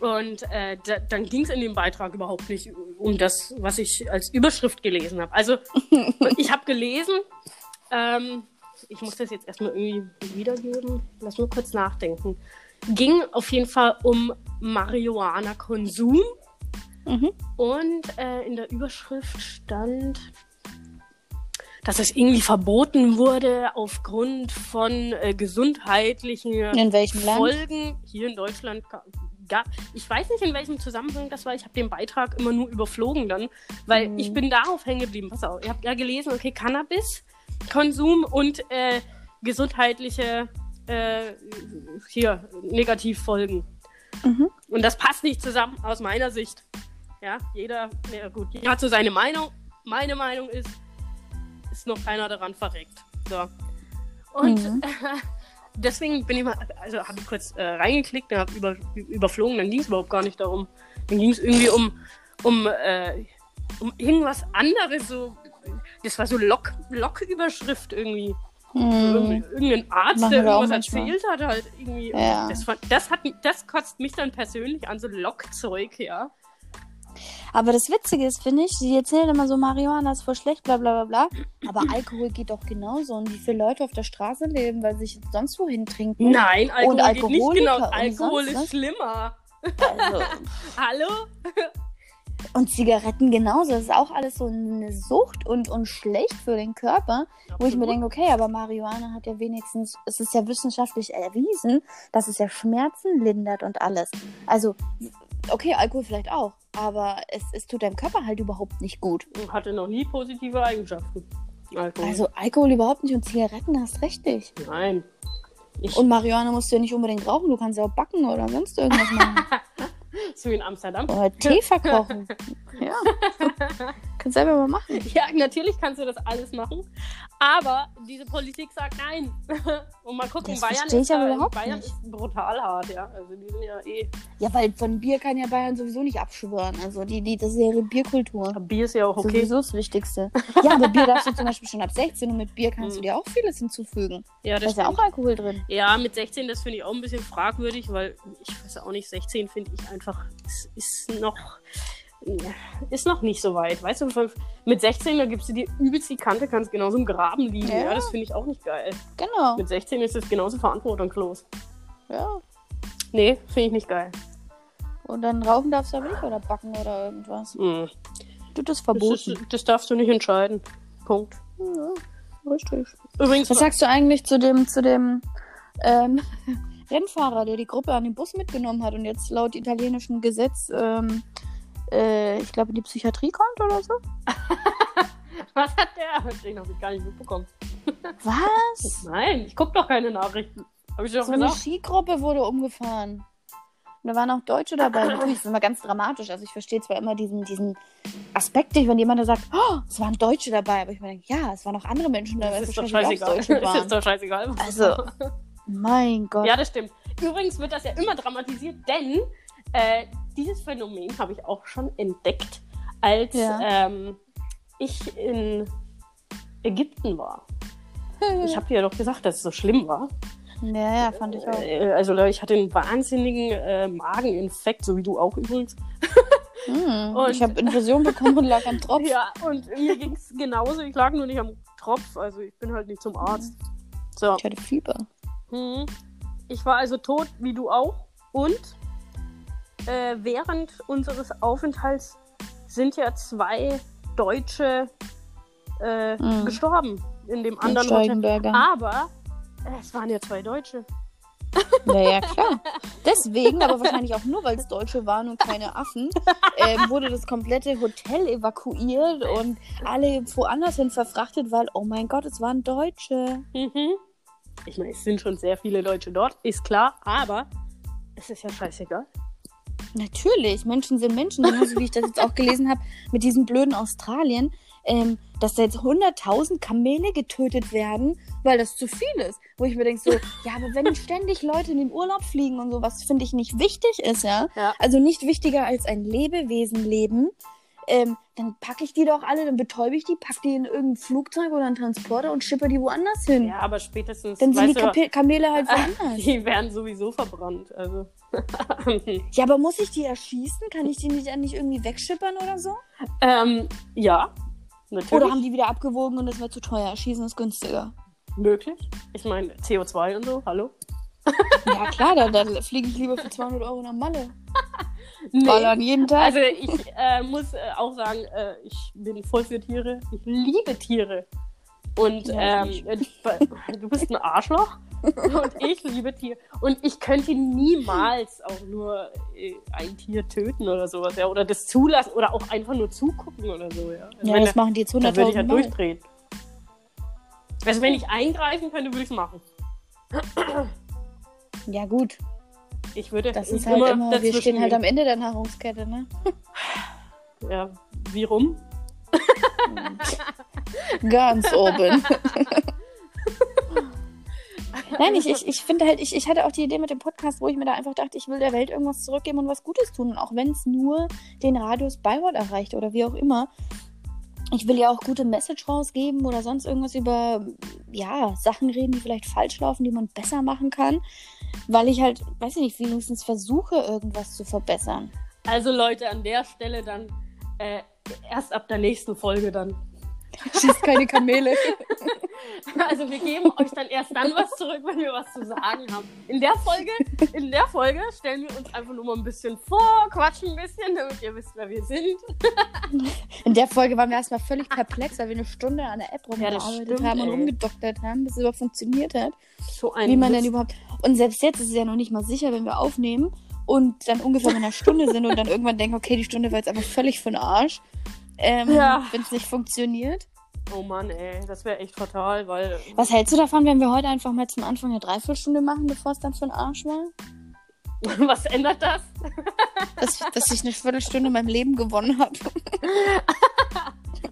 und äh, da, dann ging es in dem Beitrag überhaupt nicht um das, was ich als Überschrift gelesen habe. Also ich habe gelesen, ähm, ich muss das jetzt erstmal irgendwie wiedergeben, lass nur kurz nachdenken. Ging auf jeden Fall um Marihuana-Konsum. Mhm. Und äh, in der Überschrift stand, dass es irgendwie verboten wurde aufgrund von äh, gesundheitlichen In welchem Land? Folgen hier in Deutschland. Gab, ich weiß nicht, in welchem Zusammenhang das war. Ich habe den Beitrag immer nur überflogen dann, weil Mhm. ich bin darauf hängen geblieben. Pass auf, ihr habt ja gelesen, okay, Cannabis-Konsum und äh, gesundheitliche äh, hier Negativfolgen. Mhm. Und das passt nicht zusammen aus meiner Sicht. Ja, jeder, ja gut, jeder hat so seine Meinung. Meine Meinung ist, ist noch keiner daran verreckt. So. Und Mhm. deswegen bin ich mal, also habe ich kurz äh, reingeklickt, habe über, überflogen, dann ging es überhaupt gar nicht darum. Dann ging es irgendwie um, um, äh, um irgendwas anderes, so. Das war so Lock, Lock-Überschrift irgendwie. Mhm. Irgendein Arzt, Machen der irgendwas erzählt hat, halt irgendwie. Ja. Das, das, hat, das kotzt mich dann persönlich an, so Lockzeug, ja. Aber das Witzige ist, finde ich, sie erzählen immer so, Marihuana ist voll schlecht, bla bla bla bla. Aber Alkohol geht doch genauso. Und wie viele Leute auf der Straße leben, weil sie sich sonst wohin trinken. Nein, Alkohol Und geht nicht genau. Alkohol sonst ist schlimmer. Also, Hallo? und Zigaretten genauso. Das ist auch alles so eine Sucht und, und schlecht für den Körper. Wo ich mir denke, okay, aber Marihuana hat ja wenigstens, es ist ja wissenschaftlich erwiesen, dass es ja Schmerzen lindert und alles. Also, okay, Alkohol vielleicht auch, aber es, es tut deinem Körper halt überhaupt nicht gut. Hatte noch nie positive Eigenschaften. Alkohol. Also Alkohol überhaupt nicht und Zigaretten hast richtig. Nein. Ich, Und Marihuana musst du ja nicht unbedingt rauchen, du kannst ja auch backen oder sonst irgendwas machen. so wie in Amsterdam. oder Tee verkochen. ja. Kannst selber mal machen. Ja, natürlich kannst du das alles machen. Aber diese Politik sagt nein. Und mal gucken, Das Bayern, ist, aber da- überhaupt Bayern nicht. ist brutal hart, ja. Also die sind ja eh. Ja, weil von Bier kann ja Bayern sowieso nicht abschwören. Also die, die, das ist ja ihre Bierkultur. Bier ist ja auch Das ist okay. sowieso das Wichtigste. Ja, aber Bier darfst du zum Beispiel schon ab 16 und mit Bier kannst du Mhm. dir auch vieles hinzufügen. Ja, Da das ist ja auch. Alkohol drin. Ja, mit 16, das finde ich auch ein bisschen fragwürdig, weil ich weiß auch nicht, 16 finde ich einfach, es ist noch, ist noch nicht so weit. Weißt du, mit 16, da gibst du dir übelst die Kante, kannst genauso im Graben liegen. Ja, Ja. das finde ich auch nicht geil. Genau. Mit 16 ist es genauso verantwortungslos. Ja. Nee, finde ich nicht geil. Und dann rauchen darfst du aber nicht oder backen oder irgendwas. Mhm. Du, das Das, verboten. ist, das darfst du nicht entscheiden. Punkt. Ja, richtig. Übrigens, Was sagst du eigentlich zu dem, zu dem ähm, Rennfahrer, der die Gruppe an den Bus mitgenommen hat und jetzt laut italienischem Gesetz, ähm, äh, ich glaube, in die Psychiatrie kommt oder so? Was hat der? Den habe ich gar nicht mitbekommen. Was? Nein, ich gucke doch keine Nachrichten. Habe ich doch So eine gesagt. Skigruppe wurde umgefahren. Und da waren auch Deutsche dabei. Natürlich, das ist immer ganz dramatisch. Also ich verstehe zwar immer diesen, diesen Aspekt nicht, wenn jemand da sagt, oh, es waren Deutsche dabei. Aber ich denke, ja, es waren auch andere Menschen dabei. Das ist doch scheißegal. Das ist doch scheißegal. Also, mein Gott. Ja, das stimmt. Übrigens wird das ja immer dramatisiert, denn äh, dieses Phänomen habe ich auch schon entdeckt, als Ja. ähm, ich in Ägypten war. Ich habe dir ja doch gesagt, dass es so schlimm war. ja, ja, fand ich auch. Äh, Also Leute, ich hatte einen wahnsinnigen äh, Mageninfekt, so wie du auch übrigens. Hm. Und- ich habe Infusion bekommen und lag am Tropf. Ja, und mir ging es genauso. Ich lag nur nicht am Tropf, also ich bin halt nicht zum Arzt. So. Ich hatte Fieber. Mhm. Ich war also tot, wie du auch. Und äh, während unseres Aufenthalts sind ja zwei Deutsche äh, Mhm. gestorben in dem anderen Hotel. Aber äh, es waren ja zwei Deutsche. Ja, ja, klar. Deswegen, aber wahrscheinlich auch nur, weil es Deutsche waren und keine Affen, ähm, wurde das komplette Hotel evakuiert und alle woanders hin verfrachtet, weil, oh mein Gott, es waren Deutsche. Mhm. Ich meine, es sind schon sehr viele Deutsche dort, ist klar, aber es ist ja scheißegal. Natürlich, Menschen sind Menschen, genauso wie ich das jetzt auch gelesen habe mit diesem blöden Australien, ähm, dass da jetzt 100.000 Kamele getötet werden, weil das zu viel ist. Wo ich mir denke so, ja, aber wenn ständig Leute in den Urlaub fliegen und so, was finde ich nicht wichtig ist, ja, Ja. also nicht wichtiger als ein Lebewesen leben, ähm, dann packe ich die doch alle, dann betäube ich die, pack die in irgendein Flugzeug oder einen Transporter und schippe die woanders hin. Ja, aber spätestens. dann sind die Kape Kamele halt woanders. die werden sowieso verbrannt. Also. Ja, aber muss ich die erschießen? Kann ich die nicht, nicht irgendwie wegschippern oder so? ähm, ja, natürlich. Oder haben die wieder abgewogen und das wäre zu teuer? Schießen ist günstiger. möglich. Ich meine, CO2 und so, hallo? Ja, klar, dann, dann fliege ich lieber für 200 Euro nach Malle. Nee. Ballern jeden Tag. Also ich äh, muss äh, auch sagen, äh, ich bin voll für Tiere. Ich liebe Tiere. Und Ja, ähm, äh, du bist ein Arschloch und ich liebe Tiere. Und ich könnte niemals auch nur äh, ein Tier töten oder sowas, ja. Oder das zulassen oder auch einfach nur zugucken oder so, ja. Also ja, wenn das machen die jetzt da würde 100.000 ich halt Mal. durchdrehen. Also wenn ich eingreifen könnte, würde ich es machen. Ja, gut. Ich würde Das ist halt immer, wir dazwischen stehen halt am Ende der Nahrungskette, ne? Ja, wie rum? Ganz oben. Nein, ich, ich, ich finde halt, ich, ich hatte auch die Idee mit dem Podcast, wo ich mir da einfach dachte, ich will der Welt irgendwas zurückgeben und was Gutes tun. Und auch wenn es nur den Radius Bayreuth erreicht oder wie auch immer. Ich will ja auch gute Message rausgeben oder sonst irgendwas über, ja, Sachen reden, die vielleicht falsch laufen, die man besser machen kann. Weil ich halt, weiß ich nicht, wenigstens versuche, irgendwas zu verbessern. Also Leute, an der Stelle dann äh, erst ab der nächsten Folge dann. Schießt keine Kamele. Also wir geben euch dann erst dann was zurück, wenn wir was zu sagen haben. In der Folge, in der Folge stellen wir uns einfach nur mal ein bisschen vor, quatschen ein bisschen, damit ihr wisst, wer wir sind. In der Folge waren wir erstmal völlig perplex, weil wir eine Stunde an der App Ja, rumgearbeitet stimmt, haben und ey. rumgedoktert haben, bis es überhaupt funktioniert hat. So ein wie man denn überhaupt. Und selbst jetzt ist es ja noch nicht mal sicher, wenn wir aufnehmen und dann ungefähr bei einer Stunde sind und dann irgendwann denken, okay, die Stunde war jetzt einfach völlig für den Arsch. Ähm, Ja. Wenn es nicht funktioniert. Oh Mann, ey, das wäre echt fatal, weil Was hältst du davon, wenn wir heute einfach mal zum Anfang eine Dreiviertelstunde machen, bevor es dann für den Arsch war? was ändert das? Dass, dass ich eine Viertelstunde in meinem Leben gewonnen habe.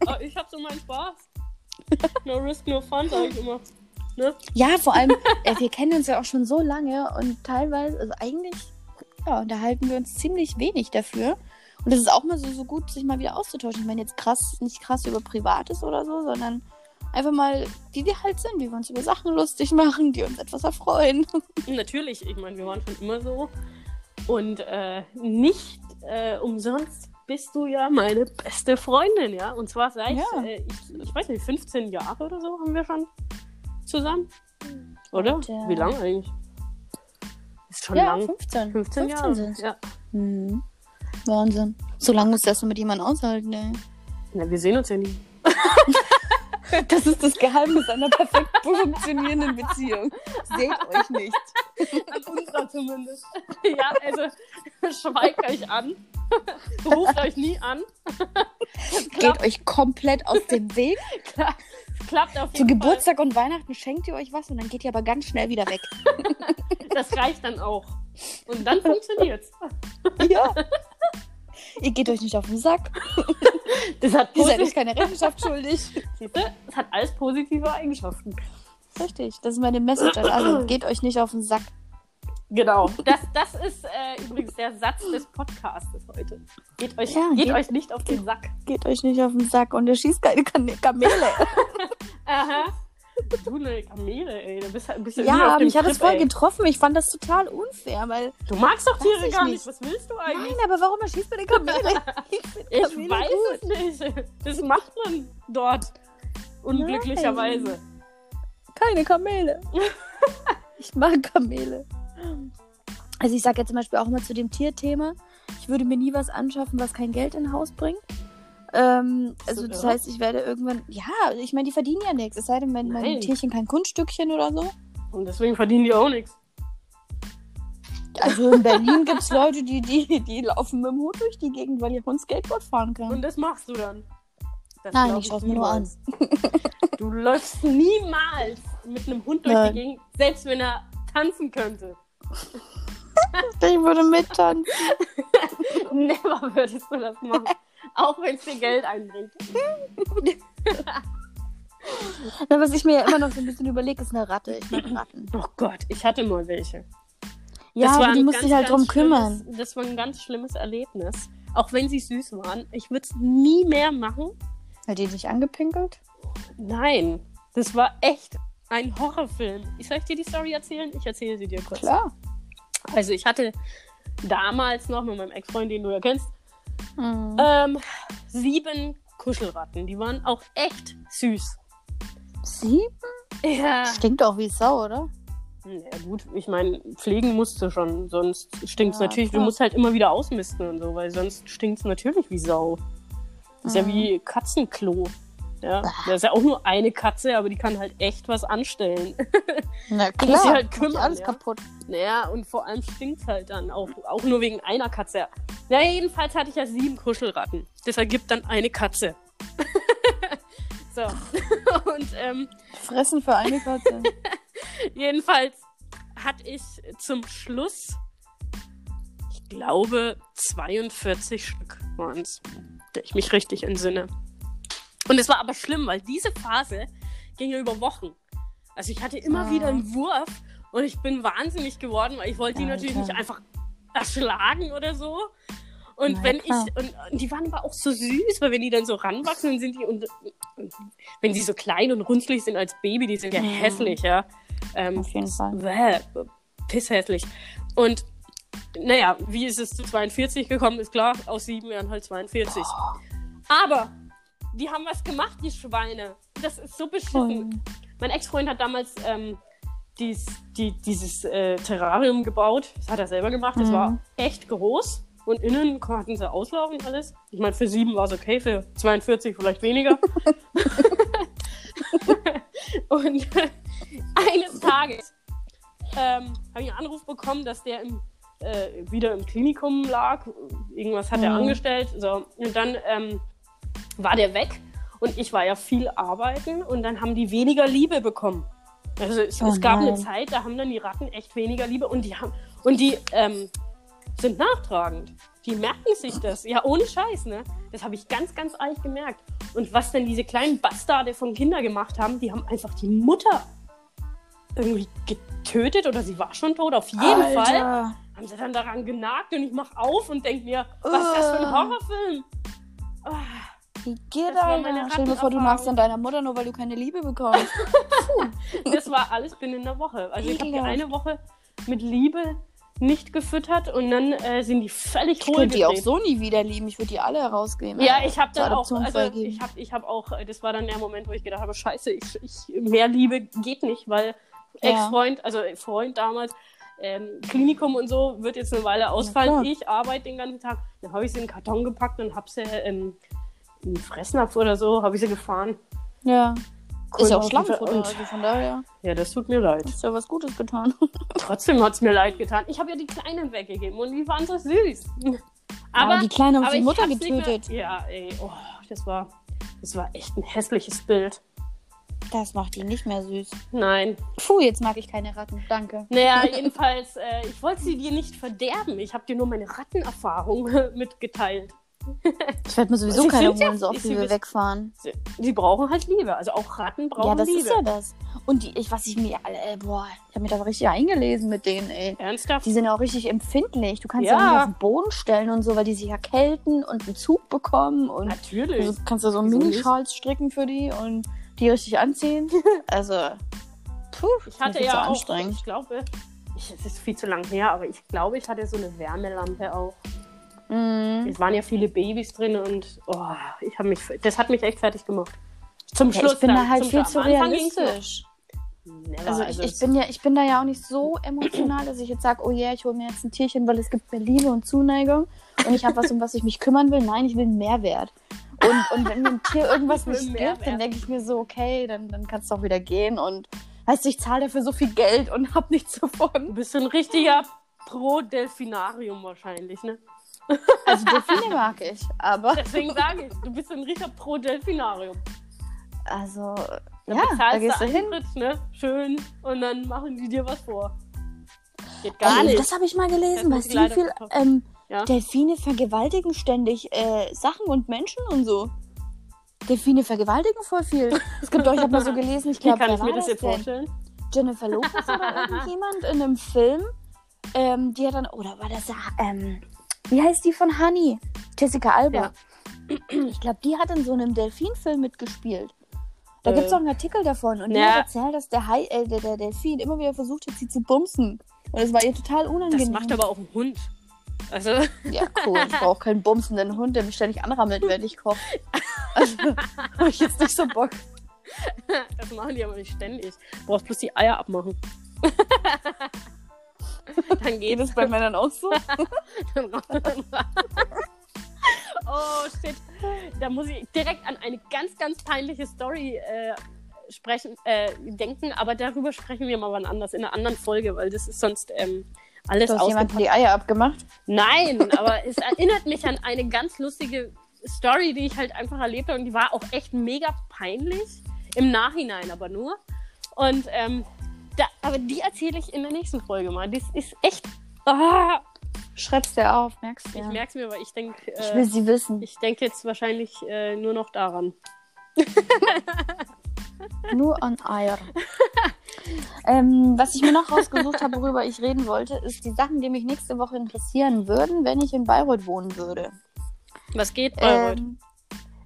Oh, ich hab so meinen Spaß. No risk, no fun, sag ich immer. Ne? Ja, vor allem, äh, wir kennen uns ja auch schon so lange und teilweise, also eigentlich, ja, unterhalten wir uns ziemlich wenig dafür. Und es ist auch mal so, so gut, sich mal wieder auszutauschen. Ich meine, jetzt krass, nicht krass über Privates oder so, sondern einfach mal, wie wir halt sind, wie wir uns über Sachen lustig machen, die uns etwas erfreuen. Natürlich, ich meine, wir waren schon immer so. Und äh, nicht äh, umsonst bist du ja meine beste Freundin, ja? Und zwar seit, Ja. äh, ich, ich weiß nicht, 15 Jahre oder so haben wir schon zusammen. Oder? Und, Wie lange eigentlich? Ist schon ja, lang. 15. 15 Jahre. sind's. Ja. Mhm. Wahnsinn. So lange muss das mit jemandem aushalten, ey. Na, wir sehen uns ja nie. Das ist das Geheimnis einer perfekt funktionierenden Beziehung. Seht euch nicht. An unserer zumindest. ja, also schweigt euch an. Ruft euch nie an. Geht euch komplett aus dem Weg. Klar, klappt auf Zu jeden Geburtstag und Weihnachten schenkt ihr euch was und dann geht ihr aber ganz schnell wieder weg. Fall. Das reicht dann auch. Und dann funktioniert's. Ja. Ihr geht euch nicht auf den Sack. Das hat, Ihr seid euch keine Rechenschaft schuldig. Siehste, das hat alles positive Eigenschaften. Richtig, das ist meine Message an alle. Geht euch nicht auf den Sack. Genau. Das, das ist äh, übrigens der Satz des Podcastes heute. Geht euch, Ja, geht geht- euch nicht auf den Sack. Geht euch nicht auf den Sack und ihr schießt keine Kamele. Aha. Du eine Kamele, ey. Du bist halt ein bisschen Ja, mich hat es Trip, voll ey. getroffen. Ich fand das total unfair, weil. Du magst doch Tiere gar nicht. nicht. Was willst du eigentlich? Nein, aber warum erschießt man eine Kamele? Ich, ich Kamele weiß gut. es nicht. Das macht man dort. Unglücklicherweise. Keine Kamele. ich mag Kamele. Also ich sage jetzt zum Beispiel auch mal zu dem Tierthema, ich würde mir nie was anschaffen, was kein Geld in Haus bringt. Ähm, also So, das ja. heißt, ich werde irgendwann, ja, ich meine, die verdienen ja nichts. Es sei denn, Nein. mein Tierchen kein Kunststückchen oder so. Und deswegen verdienen die auch nichts. Also in Berlin gibt es Leute, die, die, die laufen mit dem Hut durch die Gegend, weil ihr Hund Skateboard fahren kann. Und das machst du dann. Das Nein, ich schaue mir nur an. Du läufst niemals mit einem Hund durch Nein. die Gegend, selbst wenn er tanzen könnte. Ich würde mittanzen. Never würdest du das machen. Auch wenn es dir Geld einbringt. Na, was ich mir ja immer noch so ein bisschen überlege, ist eine Ratte. Ich mag Ratten. Oh Gott, ich hatte mal welche. Ja, Das aber die ein musst ganz, dich halt drum kümmern. Das war ein ganz schlimmes Erlebnis. Auch wenn sie süß waren. Ich würde es nie mehr machen. Hat die dich angepinkelt? Nein, das war echt ein Horrorfilm. Ich soll ich dir die Story erzählen? Ich erzähle sie dir kurz. Klar. Also ich hatte damals noch mit meinem Ex-Freund, den du ja kennst, Mhm. ähm, sieben Kuschelratten. Die waren auch echt süß. Sie? Ja. Stinkt auch wie Sau, oder? Ja gut, ich meine, pflegen musst du schon, sonst stinkt's Ja, natürlich. klar. Du musst halt immer wieder ausmisten und so, weil sonst stinkt's natürlich wie Sau. Das ist ja Mhm. wie Katzenklo. Ja, da ist ja auch nur eine Katze, aber die kann halt echt was anstellen. Na Du musst sie halt kümmern, alles ja. kaputt. naja, und vor allem stinkt's halt dann auch, auch nur wegen einer Katze. Naja, jedenfalls hatte ich ja sieben Kuschelratten. Das ergibt dann eine Katze. so. und ähm, Fressen für eine Katze. Jedenfalls hatte ich zum Schluss, ich glaube, 42 Stück waren es, wenn ich mich richtig entsinne. Und es war aber schlimm, weil diese Phase ging ja über Wochen. Also ich hatte immer Ah. wieder einen Wurf und ich bin wahnsinnig geworden, weil ich wollte die Ja, natürlich klar. nicht einfach erschlagen oder so. Und Na ja, wenn klar. ich, und, und die waren aber auch so süß, weil wenn die dann so ranwachsen, dann sind die, und, und wenn sie so klein und runzlig sind als Baby, die sind ja Mhm. hässlich, ja. Ähm, Auf jeden Fall. Bäh, pisshässlich. Und naja, wie ist es zu 42 gekommen, ist klar, aus sieben wären halt 42. Aber die haben was gemacht, die Schweine. Das ist so beschissen. Mein Ex-Freund hat damals ähm, dies, die, dieses äh, Terrarium gebaut. Das hat er selber gemacht. Das Mhm. war echt groß. Und innen konnten sie auslaufen alles. Ich meine, für sieben war es okay, für 42 vielleicht weniger. Und eines Tages ähm, habe ich einen Anruf bekommen, dass der im, äh, wieder im Klinikum lag. Irgendwas hat er Mhm. angestellt. So. Und dann ähm, war der weg. Und ich war ja viel arbeiten. Und dann haben die weniger Liebe bekommen. Also es, Oh es gab eine. Zeit, da haben dann die Ratten echt weniger Liebe. Und die haben und die ähm, sind nachtragend. Die merken sich das. Ja, ohne Scheiß, ne? Das habe ich ganz, ganz ehrlich gemerkt. Und was denn diese kleinen Bastarde von Kinder gemacht haben, die haben einfach die Mutter irgendwie getötet oder sie war schon tot. Auf jeden Alter. Fall haben sie dann daran genagt und ich mach auf und denk mir, was ist das für ein. Horrorfilm? Ah, Wie geht Alter? Stell dir vor, du magst an deiner Mutter nur, weil du keine Liebe bekommst. das war alles binnen einer Woche. Also ich habe die eine Woche mit Liebe nicht gefüttert und dann äh, sind die völlig Ich könnte die auch so nie wieder lieben. Ich würde die alle herausgeben. Ja, ich habe dann auch, also ich habe ich hab auch, äh, das war dann der Moment, wo ich gedacht habe, scheiße, ich, ich, mehr Liebe geht nicht, weil Ja. Ex-Freund, also Freund damals, ähm, Klinikum und so wird jetzt eine Weile ausfallen. Ich arbeite den ganzen Tag. Dann habe ich sie in den Karton gepackt und habe sie ähm, in den Fressnapf oder so, habe ich sie gefahren. Ja. Ist ja auch Kohlhaufen Schlampenfutter, und- also von daher Ja, das tut mir leid. hast du ja was Gutes getan. Trotzdem hat es mir leid getan. Ich habe ja die Kleinen weggegeben und die waren so süß. Aber, die Kleine hat aber die Mutter nicht mehr- getötet. Ja, ey, oh, das war, das war echt ein hässliches Bild. Das macht die nicht mehr süß. Nein. Puh, jetzt mag ich keine Ratten. Danke. Naja, jedenfalls, äh, ich wollte sie dir nicht verderben. Ich habe dir nur meine Rattenerfahrung mitgeteilt. Ich werde mir sowieso Sie keine sind ja- holen, so oft wie wir wegfahren. Sie, sie brauchen halt Liebe. Also auch Ratten brauchen Ja, das Liebe. ist ja das. Und die, ich, was ich mir alle, äh, boah, ich habe mich da richtig eingelesen mit denen, ey. Ernsthaft? Die sind ja auch richtig empfindlich. Du kannst Ja. ja, auch nicht auf den Boden stellen und so, weil die sich erkälten und einen Zug bekommen. Und Natürlich. also kannst du so? Mini-Schals stricken für die und die richtig anziehen. Also, puh, Ich hatte ja zu auch, anstrengend. ich glaube, es ist viel zu lang her, aber ich glaube, ich hatte so eine Wärmelampe auch. Mhm. Es waren ja viele Babys drin und oh, ich habe mich, das hat mich echt fertig gemacht. Zum Ja, Schluss ich bin dann, da halt viel zu realistisch. Never, Also, ich, ich, bin ja, ich bin da ja auch nicht so emotional, dass ich jetzt sage, oh yeah, ich hole mir jetzt ein Tierchen, weil es gibt mir Liebe und Zuneigung und ich habe was, um was ich mich kümmern will. Nein, ich will einen Mehrwert. Und, und wenn mir ein Tier irgendwas nicht gibt, dann denke ich mir so, okay, dann, dann kannst du auch wieder gehen. Und weißt du, ich zahle dafür so viel Geld und hab nichts du davon. bist so ein richtiger Pro-Delfinarium wahrscheinlich, ne? Also Delfine mag ich, aber Deswegen sage ich, du bist ein richtiger Pro-Delfinarium. also Dann ja, da gehst du hin. Eintritt, ne? Schön. Und dann machen die dir was vor. Geht gar Ey, nicht. Das habe ich mal gelesen. Weißt du, wie viel ähm, Ja. Delfine vergewaltigen ständig äh, Sachen und Menschen und so? Delfine vergewaltigen voll viel. Es gibt doch, ich habe mal so gelesen, ich glaube, kann ich mir das jetzt vorstellen? Jennifer Lopez oder irgendjemand in einem Film. Ähm, die hat dann, oder war das, ähm, wie heißt die von Honey? Jessica Alba. Ich glaube, die hat in so einem Delfinfilm mitgespielt. Da Äh. gibt es auch einen Artikel davon. Und die Ja. hat erzählt, dass der, Hai, äh, der, der Delfin immer wieder versucht hat, sie zu bumsen. Und es war ihr total Das unangenehm. macht aber auch ein Hund. Also, Ja, cool. Ich brauche keinen bumsenden Hund, der mich ständig anrammelt, wenn ich koche. Also, habe ich jetzt nicht so Bock. das machen die aber nicht ständig. Du brauchst bloß die Eier abmachen. Dann geht Geht es bei Männern auch so? oh, shit. Da muss ich direkt an eine ganz, ganz peinliche Story äh, sprechen, äh, denken, aber darüber sprechen wir mal wann anders, in einer anderen Folge, weil das ist sonst ähm, alles Du hast jemandem ausgepackt. die Eier abgemacht? Nein, aber es erinnert mich an eine ganz lustige Story, die ich halt einfach erlebt habe und die war auch echt mega peinlich. Im Nachhinein aber nur. Und ähm, da, aber die erzähle ich in der nächsten Folge mal. Das ist echt. Ah, Schreib's dir auf, merkst du? ich Ja. merke es mir, aber ich denke Ich will äh, sie wissen. ich denk jetzt wahrscheinlich äh, nur noch daran. Nur an Eier. ähm, was ich mir noch rausgesucht habe, worüber ich reden wollte, ist die Sachen, die mich nächste Woche interessieren würden, wenn ich in Bayreuth wohnen würde. Was geht Bayreuth? Ähm,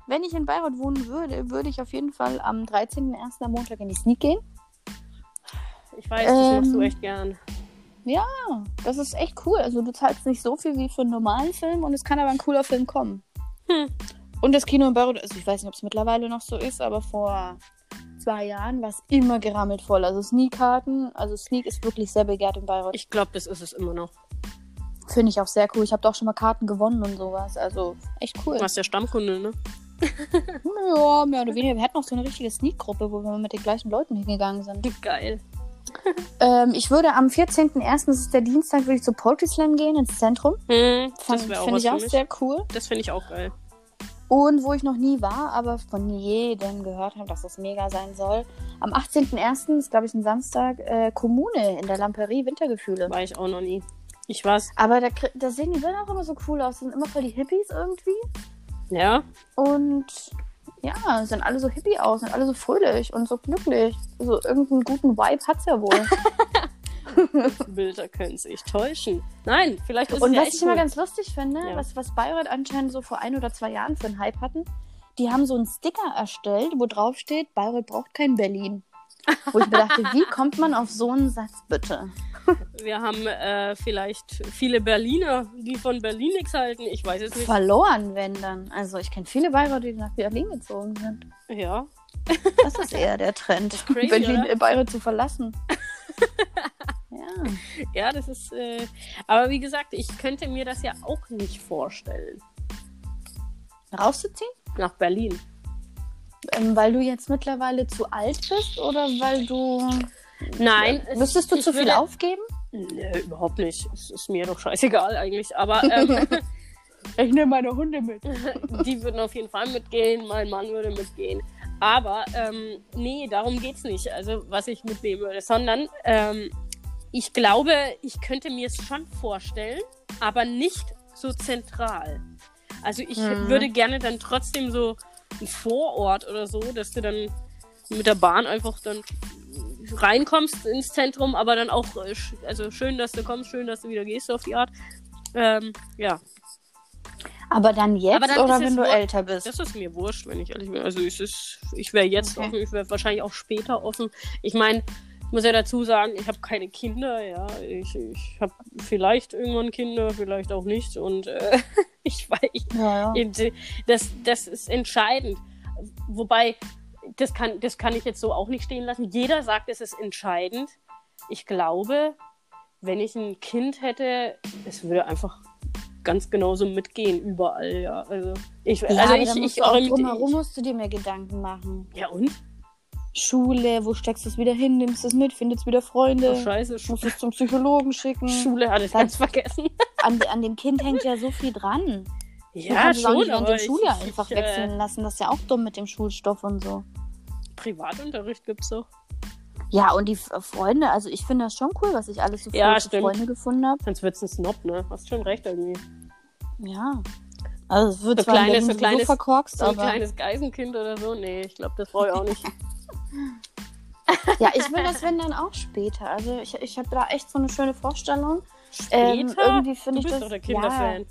wenn ich in Bayreuth wohnen würde, würde ich auf jeden Fall am 13.01. am Montag in die Sneak gehen. Ich weiß, das machst du ähm, echt gern. Ja, das ist echt cool. Also du zahlst nicht so viel wie für einen normalen Film und es kann aber ein cooler Film kommen. Hm. Und das Kino in Bayreuth, also ich weiß nicht, ob es mittlerweile noch so ist, aber vor zwei Jahren war es immer gerammelt voll. Also Sneak-Karten, also Sneak ist wirklich sehr begehrt in Bayreuth. Ich glaube, das ist es immer noch. Finde ich auch sehr cool. Ich habe doch schon mal Karten gewonnen und sowas. Also echt cool. Du warst der Stammkunde, ne? Ja, mehr oder weniger. Wir hatten auch so eine richtige Sneak-Gruppe, wo wir mit den gleichen Leuten hingegangen sind. Geil. Ähm, ich würde am 14.01., das ist der Dienstag, würde ich zu Poetry Slam gehen, ins Zentrum. Hm, das wäre auch Finde ich auch sehr cool. Das finde ich auch geil. Und wo ich noch nie war, aber von jedem gehört habe, dass das mega sein soll. Am 18.01., ist glaube ich ein Samstag, äh, Kommune in der Lamperie Wintergefühle. War ich auch noch nie. Ich war's. Aber da, da sehen die Bilder auch immer so cool aus. Das sind immer voll die Hippies irgendwie. Ja. Und ja, sind alle so hippie aus, sind alle so fröhlich und so glücklich. So irgendeinen guten Vibe hat's ja wohl. Bilder können sich täuschen. Nein, vielleicht ist und es ja was ich immer ganz lustig finde, Ja. was, was Bayreuth anscheinend so vor ein oder zwei Jahren für einen Hype hatten, die haben so einen Sticker erstellt, wo drauf steht, Bayreuth braucht kein Berlin. Wo ich mir dachte, wie kommt man auf so einen Satz bitte? Wir haben äh, vielleicht viele Berliner, die von Berlin nichts halten. Ich weiß es nicht. Verloren, wenn dann. Also ich kenne viele Bayreuther, die nach Berlin gezogen sind. Ja. Das ist eher der Trend, crazy, Berlin, oder? äh, Bayreuth zu verlassen. ja. Ja, das ist. Äh, aber wie gesagt, ich könnte mir das ja auch nicht vorstellen. Rauszuziehen? Nach Berlin. Ähm, weil du jetzt mittlerweile zu alt bist oder weil du. Nein. es- Müsstest du zu viel würde- aufgeben? Nee, überhaupt nicht. Es ist mir doch scheißegal eigentlich. Aber ähm, Ich nehme meine Hunde mit. die würden auf jeden Fall mitgehen, mein Mann würde mitgehen. Aber ähm, nee, darum geht's nicht. Also was ich mitnehmen würde, sondern ähm, ich glaube, ich könnte mir es schon vorstellen, aber nicht so zentral. Also ich Mhm. würde gerne dann trotzdem so ein Vorort oder so, dass du dann mit der Bahn einfach dann reinkommst ins Zentrum, aber dann auch, äh, also schön, dass du kommst, schön, dass du wieder gehst, so auf die Art. Ähm, ja, Aber dann jetzt Aber dann oder wenn du älter bist? das ist mir wurscht, wenn ich ehrlich bin. Also es ist, ich wäre jetzt Okay. offen, ich wäre wahrscheinlich auch später offen. Ich meine, ich muss ja dazu sagen, ich habe keine Kinder, ja. Ich, ich habe vielleicht irgendwann Kinder, vielleicht auch nicht. Und äh, ich weiß, ja, ja. das, das ist entscheidend. Wobei, das kann, das kann ich jetzt so auch nicht stehen lassen. Jeder sagt, es ist entscheidend. Ich glaube, wenn ich ein Kind hätte, es würde einfach ganz genauso mitgehen überall, ja. Also ich, Ja, also ich, ich du auch drumherum musst du dir mehr Gedanken machen. Ja und? Schule, wo steckst du es wieder hin, nimmst es mit, findest wieder Oh, Freunde, scheiße, Schu musst es zum Psychologen schicken. Schule hatte ich ganz vergessen. An, an dem Kind hängt ja so viel dran. Ja, es auch schon, nicht während dem Schuljahr ich, einfach ich, wechseln Äh, lassen. Das ist ja auch dumm mit dem Schulstoff und so. Privatunterricht gibt's doch. Ja, und die Freunde, also ich finde das schon cool, was ich alles so Ja, für. Freunde gefunden habe. Sonst wird's ein Snob, ne? Hast schon recht irgendwie. Ja. Also es wird So zwar in kleines- so kleines- verkorkst, So ein aber kleines Geisenkind oder so? Nee, ich glaube, das brauche ich auch nicht. ja, ich will das wenn dann auch später. Also ich, ich habe da echt so eine schöne Vorstellung. Ähm, Später? irgendwie du finde ich das doch der Kinderfan. Ja,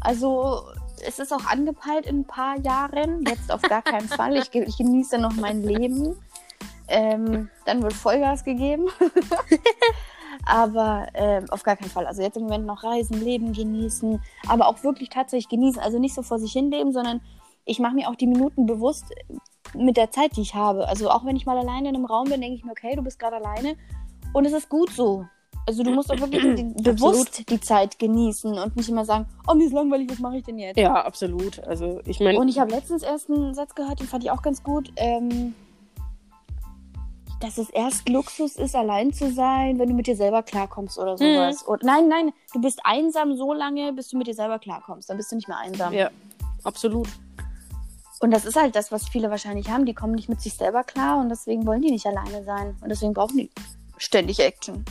also es ist auch angepeilt in ein paar Jahren. Jetzt auf gar keinen Fall. Ich, ich genieße noch mein Leben. Ähm, dann wird Vollgas gegeben. aber ähm, auf gar keinen Fall. Also jetzt im Moment noch reisen, leben, genießen. Aber auch wirklich tatsächlich genießen. Also nicht so vor sich hin leben, sondern ich mache mir auch die Minuten bewusst mit der Zeit, die ich habe. Also auch wenn ich mal alleine in einem Raum bin, denke ich mir, okay, du bist gerade alleine. Und es ist gut so. Also du musst auch wirklich die, bewusst die Zeit genießen und nicht immer sagen, oh, mir ist langweilig, was mache ich denn jetzt? Ja, absolut. Also ich meine, Und ich habe letztens erst einen Satz gehört, den fand ich auch ganz gut. Ähm, dass es erst Luxus ist, allein zu sein, wenn du mit dir selber klarkommst oder sowas. Und, nein, nein, du bist einsam so lange, bis du mit dir selber klarkommst. Dann bist du nicht mehr einsam. ja, absolut. Und das ist halt das, was viele wahrscheinlich haben. Die kommen nicht mit sich selber klar und deswegen wollen die nicht alleine sein. Und deswegen brauchen die ständig Action.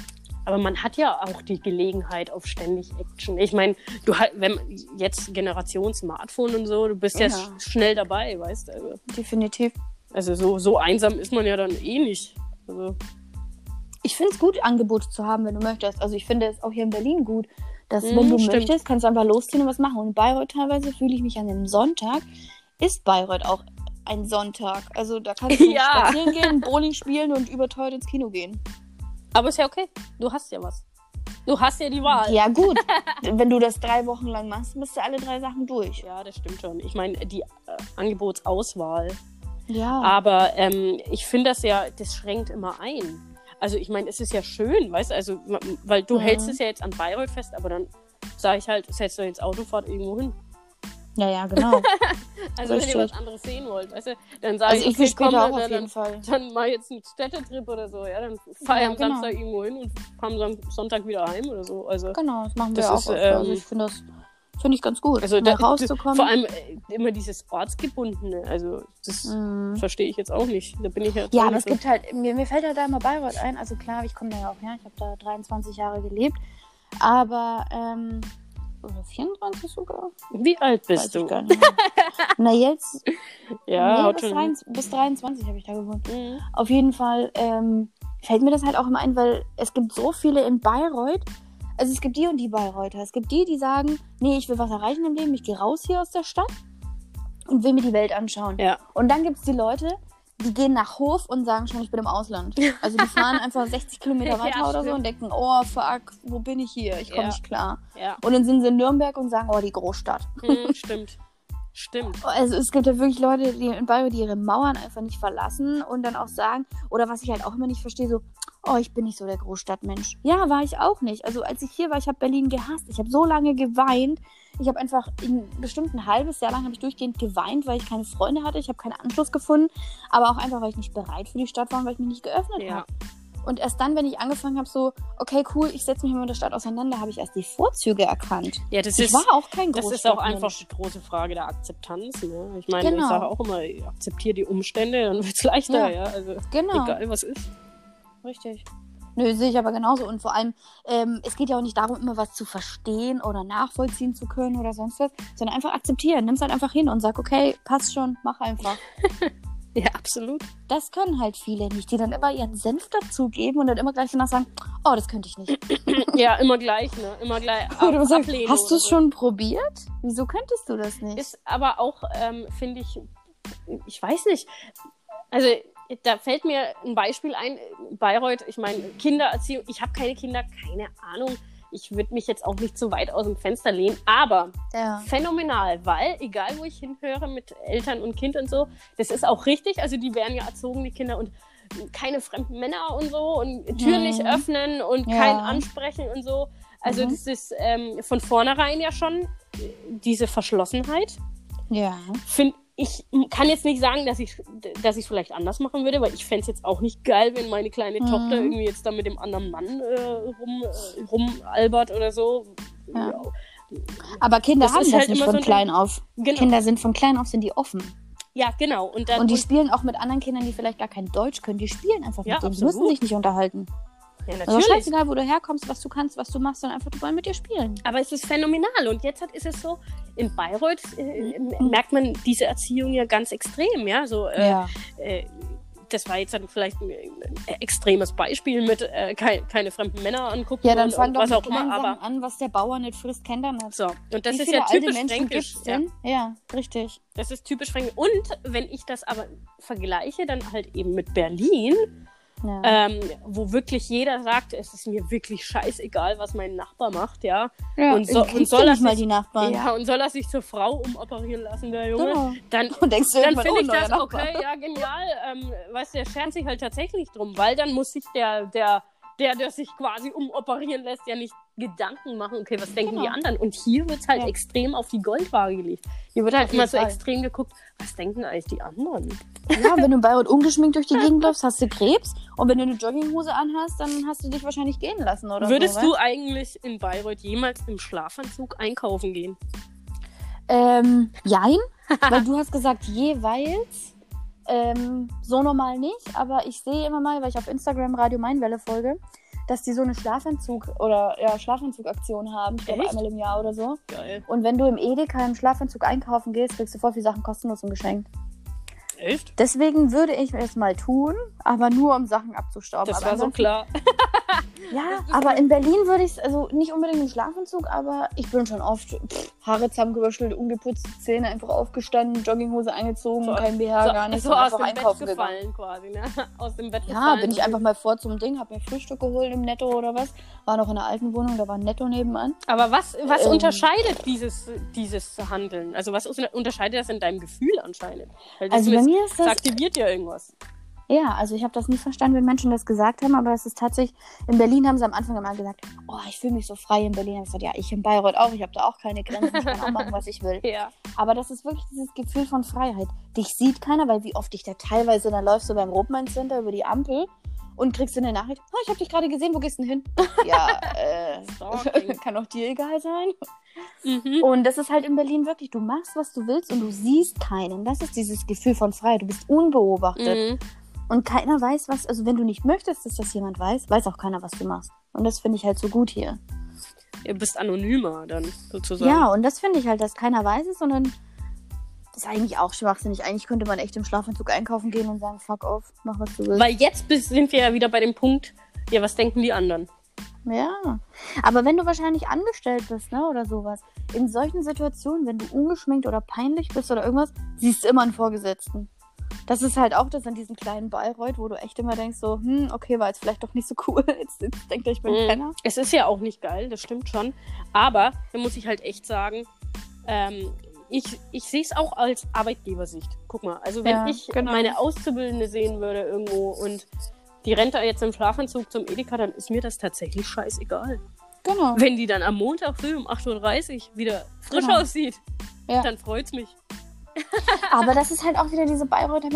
Aber man hat ja auch die Gelegenheit auf ständig Action. Ich meine, du halt, wenn jetzt Generation Smartphone und so, du bist ja, sch- schnell dabei, weißt du. Also, Definitiv. also so, so einsam ist man ja dann eh nicht. Also, Ich finde es gut, Angebote zu haben, wenn du möchtest. Also ich finde es auch hier in Berlin gut, dass Mm, wenn du stimmt. möchtest, kannst du einfach losziehen und was machen. Und in Bayreuth teilweise fühle ich mich an einem Sonntag, ist Bayreuth auch ein Sonntag. Also da kannst du Ja. spazieren gehen, Bowling spielen und überteuert ins Kino gehen. Aber ist ja okay. Du hast ja was. Du hast ja die Wahl. Ja gut, wenn du das drei Wochen lang machst, bist du alle drei Sachen durch. Ja, das stimmt schon. Ich meine, die äh, Angebotsauswahl. Ja. Aber ähm, ich finde das ja, das schränkt immer ein. Also ich meine, es ist ja schön, weißt du, also, weil du Mhm. hältst es ja jetzt an Bayreuth fest, aber dann sage ich halt, setzt euch ins Auto, fahrt irgendwo hin. Ja, ja, genau. Also wenn Richtig. ihr was anderes sehen wollt, weißt du, dann sage Also ich will komm, später auch dann, auf dann, jeden Fall. dann mal jetzt einen Städtetrip oder so, ja, dann fahr Ja, am genau. Samstag irgendwo hin und fahren am Sonntag wieder heim oder so. Also, Genau, das machen wir Das auch. ist, öfter. also ähm, ich finde das finde ich ganz gut, also da, rauszukommen. vor allem äh, immer dieses Ortsgebundene, also das Mhm. verstehe ich jetzt auch nicht. Da bin ich ja Ja, aber es so. gibt halt, mir, mir fällt halt da immer Bayreuth ein. Also klar, ich komme da ja auch her. Ich habe da 23 Jahre gelebt. Aber, ähm, oder 24 sogar? Wie alt Weiß bist ich du? gar nicht. Na, jetzt, Ja, nee, bis, schon. 23, bis 23 habe ich da gewohnt. Mhm. Auf jeden Fall ähm, fällt mir das halt auch immer ein, weil es gibt so viele in Bayreuth. Also es gibt die und die Bayreuther. Es gibt die, die sagen, nee, ich will was erreichen im Leben, ich gehe raus hier aus der Stadt und will mir die Welt anschauen. Ja. Und dann gibt es die Leute, die gehen nach Hof und sagen schon, ich bin im Ausland. Also die fahren einfach 60 Kilometer Ja, weiter oder so und denken, oh fuck, wo bin ich hier? Ich komme Ja. nicht klar. Ja, Und dann sind sie in Nürnberg und sagen, oh, die Großstadt. mhm, stimmt. Stimmt. Also es gibt ja wirklich Leute, die in Bayreuth ihre Mauern einfach nicht verlassen und dann auch sagen, oder was ich halt auch immer nicht verstehe, so, oh, ich bin nicht so der Großstadtmensch. Ja, war ich auch nicht. Also als ich hier war, ich habe Berlin gehasst. Ich habe so lange geweint. Ich habe einfach in bestimmt ein halbes Jahr lang habe ich durchgehend geweint, weil ich keine Freunde hatte. Ich habe keinen Anschluss gefunden, aber auch einfach, weil ich nicht bereit für die Stadt war und weil ich mich nicht geöffnet Ja. habe. Und erst dann, wenn ich angefangen habe, so, okay, cool, ich setze mich mit der Stadt auseinander, habe ich erst die Vorzüge erkannt. Ja, das Ich ist, war auch kein das ist auch einfach die große Frage der Akzeptanz. Ne? Ich meine, ich Genau. sage auch immer, akzeptiere die Umstände, dann wird es leichter, ja. Ja. Also Genau. egal was ist. Richtig. Nö, sehe ich aber genauso. Und vor allem, ähm, es geht ja auch nicht darum, immer was zu verstehen oder nachvollziehen zu können oder sonst was, sondern einfach akzeptieren. Nimm es halt einfach hin und sag, okay, passt schon, mach einfach. Ja, absolut. Das können halt viele nicht, die dann immer ihren Senf dazugeben und dann immer gleich danach sagen, oh, das könnte ich nicht. Ja, immer gleich, ne? Immer gleich. Oder man sagt, Ablehnung hast du es oder schon probiert? Wieso könntest du das nicht? Ist aber auch, ähm, finde ich, ich weiß nicht. Also, da fällt mir ein Beispiel ein. Bayreuth, ich meine, Kindererziehung. Ich habe keine Kinder, keine Ahnung. Ich würde mich jetzt auch nicht zu weit aus dem Fenster lehnen, aber ja. phänomenal, weil egal wo ich hinhöre mit Eltern und Kind und so, das ist auch richtig. Also die werden ja erzogen, die Kinder und keine fremden Männer und so und Tür nicht Mhm. öffnen und Ja. kein Ansprechen und so. Also Mhm. das ist ähm, von vornherein ja schon diese Verschlossenheit. Ja. Find, ich kann jetzt nicht sagen, dass ich dass ich vielleicht anders machen würde, weil ich fände es jetzt auch nicht geil, wenn meine kleine Mhm. Tochter irgendwie jetzt da mit dem anderen Mann äh, rum, äh, rumalbert oder so. Ja. Aber Kinder Das haben das halt nicht von so ein- klein auf. Genau. Kinder sind von klein auf sind die offen. Ja, genau. Und dann Und die spielen auch mit anderen Kindern, die vielleicht gar kein Deutsch können. Die spielen einfach Ja, mit denen. Die müssen sich nicht unterhalten. Ja, Also natürlich. scheißegal, wo du herkommst, was du kannst, was du machst, sondern einfach, die wollen mit dir spielen. Aber es ist phänomenal. Und jetzt hat, ist es so, in Bayreuth äh, Mhm. merkt man diese Erziehung ja ganz extrem. Ja, so, äh, Ja. äh, das war jetzt dann vielleicht ein, ein extremes Beispiel mit äh, kein, keine fremden Männer angucken Ja, dann fang und doch was auch immer. Aber an, was der Bauer nicht frisst, kennt er nicht. so, und das Wie ist ja typisch fränkisch. Ja? Ja. richtig. das ist typisch fränkisch. Und wenn ich das aber vergleiche, dann halt eben mit Berlin, Ja. ähm, wo wirklich jeder sagt, es ist mir wirklich scheißegal, was mein Nachbar macht, ja. ja. und so- und soll er nicht mal sich- die Nachbarn. Ja, und soll er sich zur Frau umoperieren lassen, der Junge? Genau. Dann, Und denkst du dann finde oh, ich das Nachbar. okay, ja, genial. Ähm, weißt du, der schert sich halt tatsächlich drum, weil dann muss sich der, der, der, der sich quasi umoperieren lässt, ja nicht Gedanken machen, okay, was denken Genau. die anderen? Und hier wird es halt Ja. extrem auf die Goldwaage gelegt. Hier wird halt immer so Fall. extrem geguckt, was denken eigentlich die anderen? Ja, wenn du in Bayreuth ungeschminkt durch die Gegend läufst, hast du Krebs. Und wenn du eine Jogginghose anhast, dann hast du dich wahrscheinlich gehen lassen, oder Würdest so, du weißt? eigentlich in Bayreuth jemals im Schlafanzug einkaufen gehen? Ähm, jein, weil du hast gesagt jeweils. Ähm, so normal nicht, aber ich sehe immer mal, weil ich auf Instagram Radio Mainwelle folge, dass die so eine Schlafanzug oder ja, Schlafanzugaktion haben, ich glaube einmal im Jahr oder so. Geil. Und wenn du im Edeka im Schlafanzug einkaufen gehst, kriegst du voll viele Sachen kostenlos und geschenkt. Echt? Deswegen würde ich es mal tun, aber nur um Sachen abzustauben. Das aber war so klar. Ja, aber in Berlin würde ich es, also nicht unbedingt im Schlafanzug, aber ich bin schon oft pff, Haare zusammengewuschelt, ungeputzt, Zähne einfach aufgestanden, Jogginghose angezogen, So- kein BH, so, gar nicht, so aus dem Bett einkaufen gegangen. gefallen quasi, ne? Aus dem Bett Ja, gefallen. bin ich einfach mal vor zum Ding, hab mir Frühstück geholt im Netto oder was. War noch in der alten Wohnung, da war ein Netto nebenan. Aber was, was Ähm. unterscheidet dieses, dieses Handeln? Also was unterscheidet das in deinem Gefühl anscheinend? Also das, mir ist das das, aktiviert ja irgendwas. ja, also ich habe das nie verstanden, wenn Menschen das gesagt haben, aber es ist tatsächlich, in Berlin haben sie am Anfang immer gesagt, oh, ich fühle mich so frei in Berlin. Ich gesagt, ja, ich in Bayreuth auch, ich habe da auch keine Grenzen, ich kann auch machen, was ich will. Ja. Aber das ist wirklich dieses Gefühl von Freiheit. Dich sieht keiner, weil wie oft ich da teilweise, dann läufst du beim Robmann Center über die Ampel und kriegst eine Nachricht, oh, ich habe dich gerade gesehen, wo gehst du denn hin? ja, äh, kann auch dir egal sein. Mhm. Und das ist halt in Berlin wirklich, du machst, was du willst und du siehst keinen. Das ist dieses Gefühl von Freiheit. Du bist unbeobachtet. Mhm. Und keiner weiß, was, also wenn du nicht möchtest, dass das jemand weiß, weiß auch keiner, was du machst. Und das finde ich halt so gut hier. Ihr bist anonymer dann sozusagen. Ja, und das finde ich halt, dass keiner weiß es, sondern das ist eigentlich auch schwachsinnig. Eigentlich könnte man echt im Schlafanzug einkaufen gehen und sagen, fuck off, mach was du willst. Weil jetzt sind wir ja wieder bei dem Punkt, ja, was denken die anderen? Ja. Aber wenn du wahrscheinlich angestellt bist, ne, oder sowas, in solchen Situationen, wenn du ungeschminkt oder peinlich bist oder irgendwas, siehst du immer einen Vorgesetzten. Das ist halt auch das an diesem kleinen Bayreuth, wo du echt immer denkst so, hm, okay, war jetzt vielleicht doch nicht so cool. Jetzt, jetzt denkt er, ich bin ein Mhm. Penner. Es ist ja auch nicht geil, das stimmt schon. Aber da muss ich halt echt sagen, ähm, ich, ich sehe es auch als Arbeitgebersicht. Guck mal, also wenn Ja, ich genau. meine Auszubildende sehen würde irgendwo und die rennt da jetzt im Schlafanzug zum Edeka, dann ist mir das tatsächlich scheißegal. Genau. Wenn die dann am Montag früh um 8.30 Uhr wieder frisch Genau. aussieht, Ja. dann freut's mich. Aber das ist halt auch wieder diese Bayreuther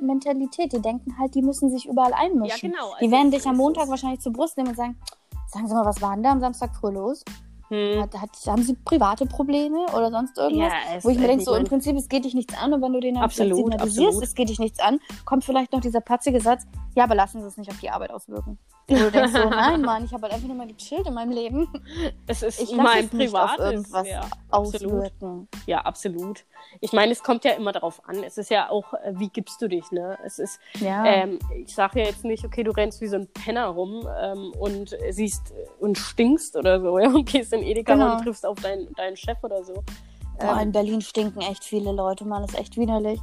Mentalität. Die denken halt, die müssen sich überall einmischen. Ja, genau. Die Also werden es dich am Montag wahrscheinlich zur Brust nehmen und sagen, sagen Sie mal, was war denn da am Samstag früh los? Hm. Hat, hat, haben Sie private Probleme oder sonst irgendwas? es- Wo ich mir denke, so im mein- Prinzip, es geht dich nichts an und wenn du den dann Absolut, signalisierst, absolut. es geht dich nichts an, kommt vielleicht noch dieser patzige Satz, ja, aber lassen Sie es nicht auf die Arbeit auswirken. Wo du denkst so, nein, Mann, ich habe halt einfach nur mal gechillt in meinem Leben. es ist Ich mein es nicht auf privates. irgendwas ja, absolut. auswirken. Ja, absolut. Ich meine, es kommt ja immer darauf an. Es ist ja auch, äh, wie gibst du dich, ne? Es ist, Ja. ähm, ich sage ja jetzt nicht, okay, du rennst wie so ein Penner rum ähm, und siehst äh, und stinkst oder so, ja, und gehst in Edeka Genau. und triffst auf deinen, deinen Chef oder so. Boah, Ähm, in Berlin stinken echt viele Leute, Mann, das ist echt widerlich.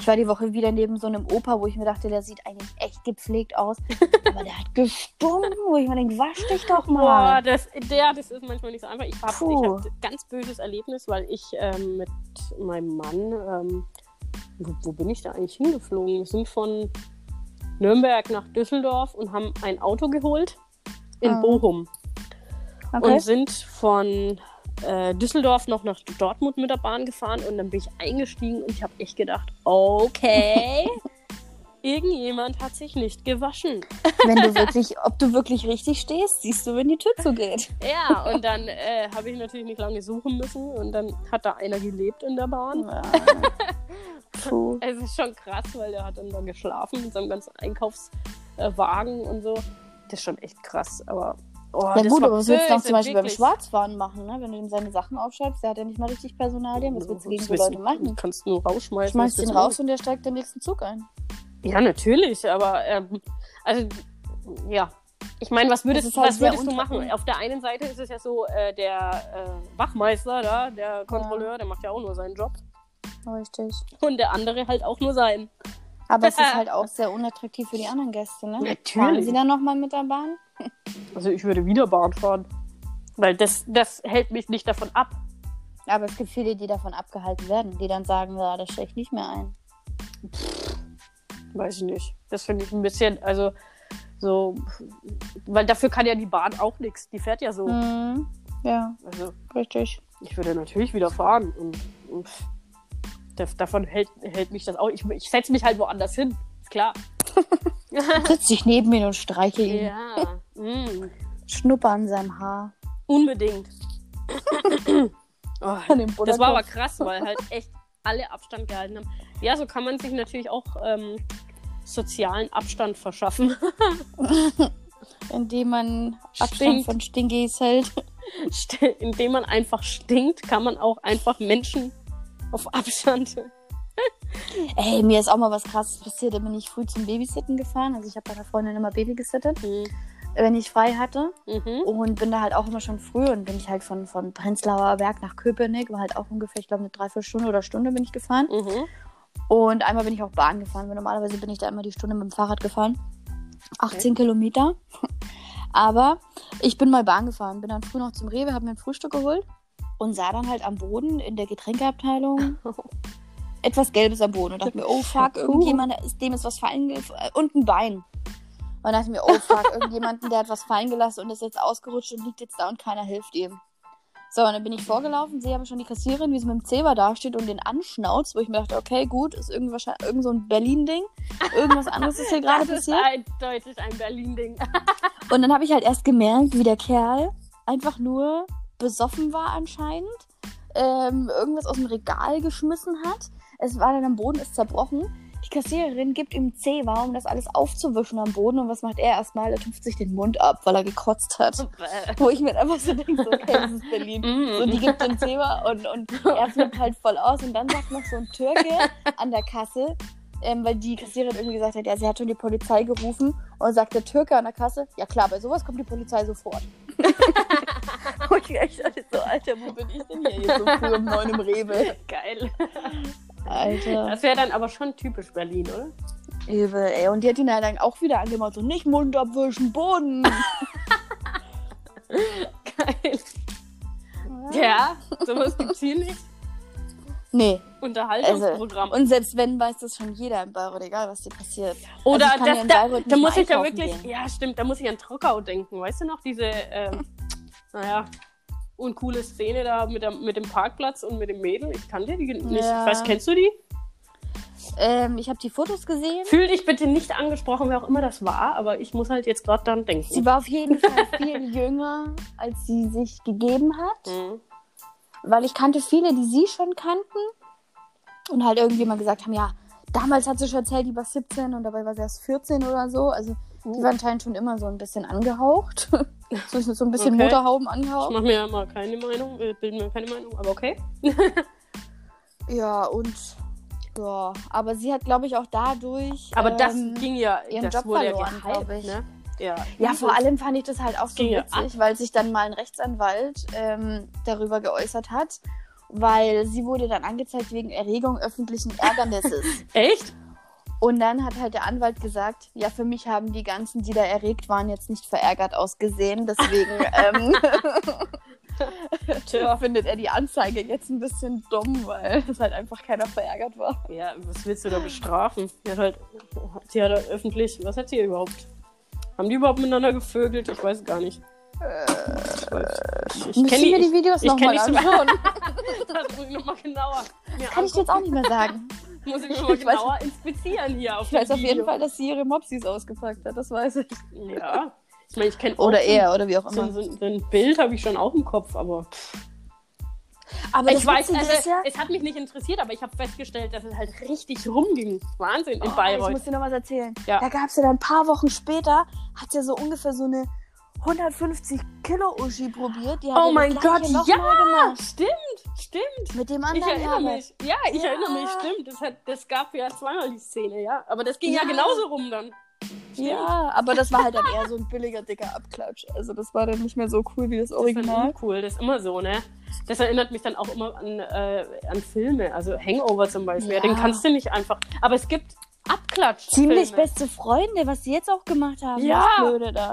Ich war die Woche wieder neben so einem Opa, wo ich mir dachte, der sieht eigentlich echt gepflegt aus. Aber der hat gestunken, wo ich mir denke, wasch dich doch Boah, mal. das, der, das ist manchmal nicht so einfach. Ich habe hab ein ganz böses Erlebnis, weil ich ähm, mit meinem Mann, ähm, wo, wo bin ich da eigentlich hingeflogen? Wir sind von Nürnberg nach Düsseldorf und haben ein Auto geholt in Ah. Bochum Okay. und sind von äh, Düsseldorf noch nach Dortmund mit der Bahn gefahren und dann bin ich eingestiegen und ich habe echt gedacht, okay, irgendjemand hat sich nicht gewaschen. Wenn du wirklich, ob du wirklich richtig stehst, siehst du, wenn die Tür zugeht. Ja, und dann äh, habe ich natürlich nicht lange suchen müssen und dann hat da einer gelebt in der Bahn. Ja. Puh. Es ist schon krass, weil der hat dann da geschlafen mit seinem ganzen Einkaufswagen und so. Das ist schon echt krass, aber. Oh, Ja das gut, aber was willst du böse, zum Beispiel beim wirklich. Schwarzfahren machen, ne? Wenn du ihm seine Sachen aufschreibst, der hat ja nicht mal richtig Personalien. Was willst du gegen so Das Leute machen? Kannst du nur rausschmeißen. Schmeißt ihn raus und der steigt den nächsten Zug ein. Ja, natürlich, aber ähm, also ja. Ich meine, was würdest, halt was würdest du machen? Auf der einen Seite ist es ja so, äh, der äh, Wachmeister da, der Kontrolleur, der macht ja auch nur seinen Job. Richtig. Und der andere halt auch nur seinen. Aber es ist halt auch sehr unattraktiv für die anderen Gäste, ne? Natürlich. Fahren sie dann nochmal mit der Bahn? Also ich würde wieder Bahn fahren. Weil das, das hält mich nicht davon ab. Aber es gibt viele, die davon abgehalten werden, die dann sagen, ja, das steige ich nicht mehr ein. Weiß ich nicht. Das finde ich ein bisschen, also so, weil dafür kann ja die Bahn auch nichts. Die fährt ja so. Mhm. Ja, Also richtig. ich würde natürlich wieder fahren. Und, und das, davon hält, hält mich das auch. Ich, ich setze mich halt woanders hin. Ist klar. Sitz dich neben ihn und streiche ihn. ja. Mm, Schnupper an seinem Haar. unbedingt. oh, Das war aber krass, weil halt echt alle Abstand gehalten haben. Ja, so kann man sich natürlich auch ähm, sozialen Abstand verschaffen. Indem man Abstand Stinkt. von Stingis hält. Indem man einfach stinkt, kann man auch einfach Menschen auf Abstand. Ey, mir ist auch mal was krasses passiert. Da bin ich früh zum Babysitten gefahren. Also ich habe bei einer Freundin immer Baby gesittet, Mhm. wenn ich frei hatte. Mhm. Und bin da halt auch immer schon früh und bin ich halt von, von Prenzlauer Berg nach Köpenick, war halt auch ungefähr, ich glaube, eine Dreiviertelstunde oder Stunde bin ich gefahren. Mhm. Und einmal bin ich auch Bahn gefahren, weil normalerweise bin ich da immer die Stunde mit dem Fahrrad gefahren. 18 Kilometer. Aber ich bin mal Bahn gefahren, bin dann früh noch zum Rewe, habe mir ein Frühstück geholt und sah dann halt am Boden in der Getränkeabteilung etwas Gelbes am Boden und dachte mir, oh fuck, irgendjemand, ist, dem ist was fallen und ein Bein. Und dachte mir, oh fuck, irgendjemanden, der hat was fallen gelassen und ist jetzt ausgerutscht und liegt jetzt da und keiner hilft ihm. So, und dann bin ich vorgelaufen, sehe aber schon die Kassiererin, wie sie mit dem Zebra dasteht und den anschnauzt, wo ich mir dachte, okay, gut, ist irgend, wahrscheinlich, irgend so ein Berlin-Ding. Irgendwas anderes ist hier gerade Das ist passiert. eindeutig ein Berlin-Ding. Und dann habe ich halt erst gemerkt, wie der Kerl einfach nur besoffen war anscheinend, ähm, irgendwas aus dem Regal geschmissen hat. Es war dann am Boden, ist zerbrochen. Die Kassiererin gibt ihm Zewa, um das alles aufzuwischen am Boden. Und was macht er erstmal? Er tupft sich den Mund ab, weil er gekotzt hat. Wo ich mir einfach so denke, so, okay, das ist Berlin. So, die gibt den Zewa und, und er flippt halt voll aus. Und dann sagt noch so ein Türke an der Kasse, ähm, weil die Kassiererin irgendwie gesagt hat, ja, sie hat schon die Polizei gerufen. Und sagt der Türke an der Kasse, ja klar, bei sowas kommt die Polizei sofort. und ich echt dachte so, Alter, wo bin ich denn hier jetzt so früh um neun im Rewe? Geil. Alter, Das wäre dann aber schon typisch Berlin, oder? übel, ey. Und die hat ihn halt dann auch wieder angemacht, so, nicht Mund abwischen, Boden. Geil. Ja, sowas gibt's hier nicht. Nee. Unterhaltungsprogramm. Also, und selbst wenn, weiß das schon jeder in Bayreuth, egal was dir passiert. Oder also das, ja da, da muss ich ja wirklich, gehen. ja stimmt, da muss ich an Trockau denken. Weißt du noch, diese, ähm, naja, uncoole Szene da mit, der, mit dem Parkplatz und mit dem Mädel? Ich kannte die nicht. Ja. Weiß, kennst du die? Ähm, ich habe die Fotos gesehen. Fühl dich bitte nicht angesprochen, wer auch immer das war, aber ich muss halt jetzt gerade dann denken. Sie war auf jeden Fall viel jünger, als sie sich gegeben hat. Mhm. Weil ich kannte viele, die sie schon kannten. Und halt irgendjemand gesagt haben, ja, damals hat sie schon erzählt, die war 17 und dabei war sie erst 14 oder so. Also die uh. war anscheinend schon immer so ein bisschen angehaucht. so, so ein bisschen okay. Motorhauben angehaucht. Ich mache mir ja mal keine Meinung, äh, bilden mir keine Meinung, aber okay. ja, und ja, aber sie hat, glaube ich, auch dadurch. Aber das ähm, ging ja, ihren das Job wurde verloren, ja glaube ich. Ne? Ja, ja vor allem fand ich das halt auch so witzig, weil sich dann mal ein Rechtsanwalt ähm, darüber geäußert hat, weil sie wurde dann angezeigt wegen Erregung öffentlichen Ärgernisses. Echt? Und dann hat halt der Anwalt gesagt, ja, für mich haben die ganzen, die da erregt waren, jetzt nicht verärgert ausgesehen. Deswegen ähm, findet er die Anzeige jetzt ein bisschen dumm, weil es halt einfach keiner verärgert war. Ja, was willst du da bestrafen? Sie hat halt, sie hat halt öffentlich, was hat sie überhaupt? Haben die überhaupt miteinander gevögelt? Ich weiß gar nicht. Äh, ich, ich kenne mir die Videos nochmal anschauen. das muss ich nochmal genauer. Kann ich dir jetzt auch nicht mehr sagen. muss ich nochmal genauer weiß, inspizieren hier auf Ich weiß auf jeden Fall, dass sie ihre Mopsis ausgepackt hat, das weiß ich. Ja. Ich meine, ich kenne Oder er, oder wie auch immer. So, so, so ein Bild habe ich schon auch im Kopf, aber. Aber ich weiß, also, ja? es hat mich nicht interessiert, aber ich habe festgestellt, dass es halt richtig rumging. Wahnsinn in oh, Bayreuth. Ich muss dir noch was erzählen. Ja. Da gab es ja dann ein paar Wochen später, hat ja so ungefähr so eine 150 Kilo Uschi probiert. Oh mein Gott, ja, stimmt, stimmt. Mit dem anderen. Ich erinnere mich. Ja, ich ja. erinnere mich, stimmt. Das, hat, das gab ja zweimal die Szene, ja. Aber das ging ja, ja genauso rum dann. Stimmt. Ja, aber das war halt dann eher so ein billiger, dicker Abklatsch. Also das war dann nicht mehr so cool wie das Original. Das cool, das ist immer so, ne? Das erinnert mich dann auch immer an, äh, an Filme. Also Hangover zum Beispiel. Ja. Den kannst du nicht einfach. Aber es gibt Abklatsch. Ziemlich beste Freunde, was sie jetzt auch gemacht haben. Ja.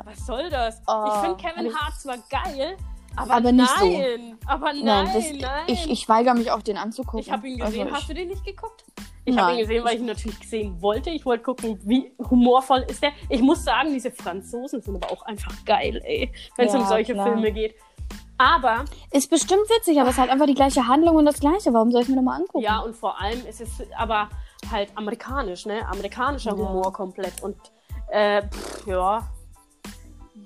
Was soll das? Oh, ich finde Kevin Hart zwar geil, aber, aber nicht nein. so. Aber nein, nein, das, nein. Ich, ich weigere mich auch, den anzugucken. Ich habe ihn gesehen. Also Hast du den nicht geguckt? Ich habe ihn gesehen, weil ich ihn natürlich sehen wollte. Ich wollte gucken, wie humorvoll ist der. Ich muss sagen, diese Franzosen sind aber auch einfach geil, ey. Wenn es ja, um solche klar. Filme geht. Aber. Ist bestimmt witzig, aber es ist halt einfach die gleiche Handlung und das gleiche. Warum soll ich mir nochmal angucken? Ja, und vor allem ist es aber halt amerikanisch, ne? Amerikanischer ja. Humor komplett. Und äh, pff, ja.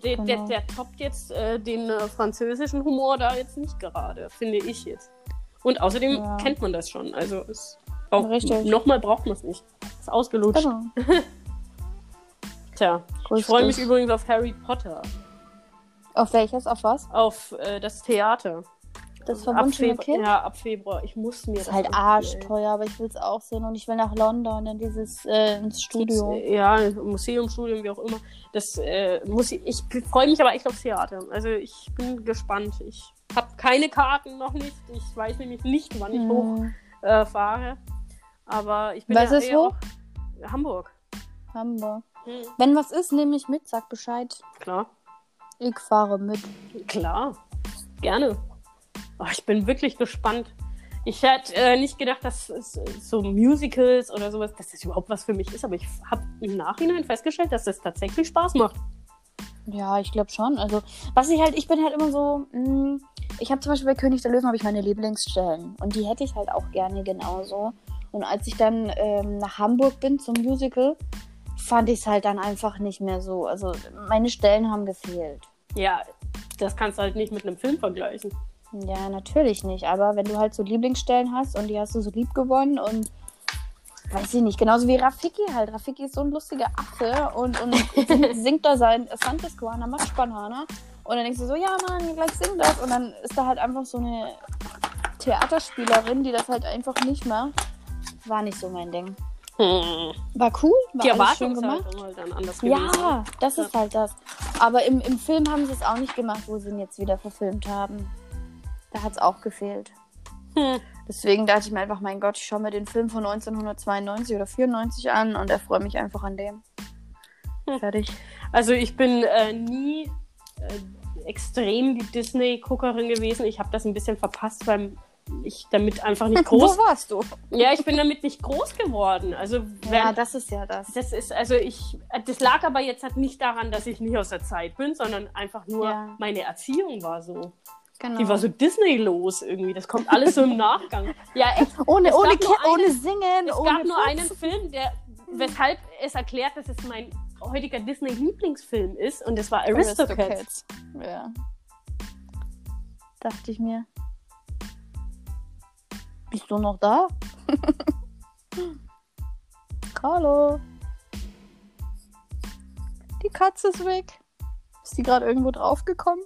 Der, genau. der, der, toppt jetzt äh, den äh, französischen Humor da jetzt nicht gerade, finde ich jetzt. Und außerdem ja. kennt man das schon. Also es auch, nochmal braucht man es nicht. Ist ausgelutscht. Genau. Tja, Grüß ich freue mich übrigens auf Harry Potter. Auf welches? Auf was? Auf äh, das Theater. Das verwunschene ab Kind? Ja, ab Februar. Ich muss mir das. Ist halt arschteuer, aber ich will es auch sehen und ich will nach London in dieses äh, ins Studio. Das, ja, Museumstudium, wie auch immer. Das äh, muss ich. Ich freue mich aber echt aufs Theater. Also ich bin gespannt. Ich habe keine Karten noch nicht. Ich weiß nämlich nicht, wann ich hm. hochfahre. Äh, aber ich bin was ja ist hoch? Hamburg. Hamburg. Hm. Wenn was ist, nehme ich mit, sag Bescheid. Klar. Ich fahre mit. Klar. Gerne. Oh, ich bin wirklich gespannt. Ich hätte äh, nicht gedacht, dass so Musicals oder sowas, dass das überhaupt was für mich ist, aber ich habe im Nachhinein festgestellt, dass das tatsächlich Spaß macht. Ja, ich glaube schon. Also, was ich halt, ich bin halt immer so, mh, hm, ich habe zum Beispiel bei König der Löwen habe ich meine Lieblingsstellen und die hätte ich halt auch gerne genauso. Und als ich dann ähm, nach Hamburg bin zum Musical, fand ich es halt dann einfach nicht mehr so. Also meine Stellen haben gefehlt. Ja, das kannst du halt nicht mit einem Film vergleichen. Ja, natürlich nicht. Aber wenn du halt so Lieblingsstellen hast und die hast du so lieb gewonnen und weiß ich nicht, genauso wie Rafiki halt. Rafiki ist so ein lustiger Affe und, und singt da sein Santos Guana Banana. Und dann denkst du so, ja Mann, gleich sing das. Und dann ist da halt einfach so eine Theaterspielerin, die das halt einfach nicht macht. War nicht so mein Ding. Hm. War cool, war die alles schön gemacht. Halt dann anders ja, das ist halt das. Aber im, im Film haben sie es auch nicht gemacht, wo sie ihn jetzt wieder verfilmt haben. Da hat es auch gefehlt. Hm. Deswegen dachte ich mir einfach, mein Gott, ich schaue mir den Film von 1992 oder 94 an und erfreue mich einfach an dem. Hm. Fertig. Also ich bin äh, nie äh, extrem die Disney-Guckerin gewesen. Ich habe das ein bisschen verpasst beim ich damit einfach nicht groß. Wo warst du? ja, ich bin damit nicht groß geworden. Also Ja, wenn, das ist ja das. das ist also ich. Das lag aber jetzt halt nicht daran, dass ich nicht aus der Zeit bin, sondern einfach nur Ja. meine Erziehung war so. Genau. Die war so Disney-los irgendwie. Das kommt alles so im Nachgang. Ja, echt. ohne, es ohne, Ke- ohne Singen, Es ohne gab nur einen. Film, der, weshalb es erklärt, dass es mein heutiger Disney-Lieblingsfilm ist. Und das war Aristocats. Aristocats. Ja. Dachte ich mir. Bist du noch da? Hallo. Die Katze ist weg. Ist die gerade irgendwo draufgekommen?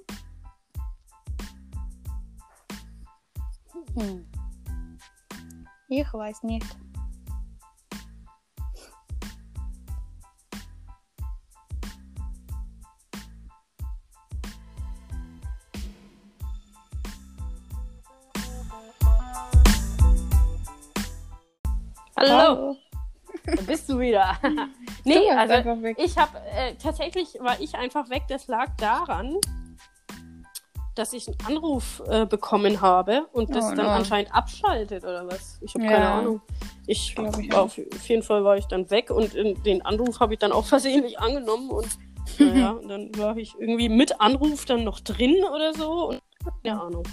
Hm. Ich weiß nicht. Hallo, da bist du wieder. nee, also ich habe äh, tatsächlich war ich einfach weg. Das lag daran, dass ich einen Anruf äh, bekommen habe und das Oh, dann no. anscheinend abschaltet oder was. Ich habe Ja. keine Ahnung. Ich, ich auf, auf jeden Fall war ich dann weg und in, den Anruf habe ich dann auch versehentlich angenommen und naja, und dann war ich irgendwie mit Anruf dann noch drin oder so und keine Ahnung.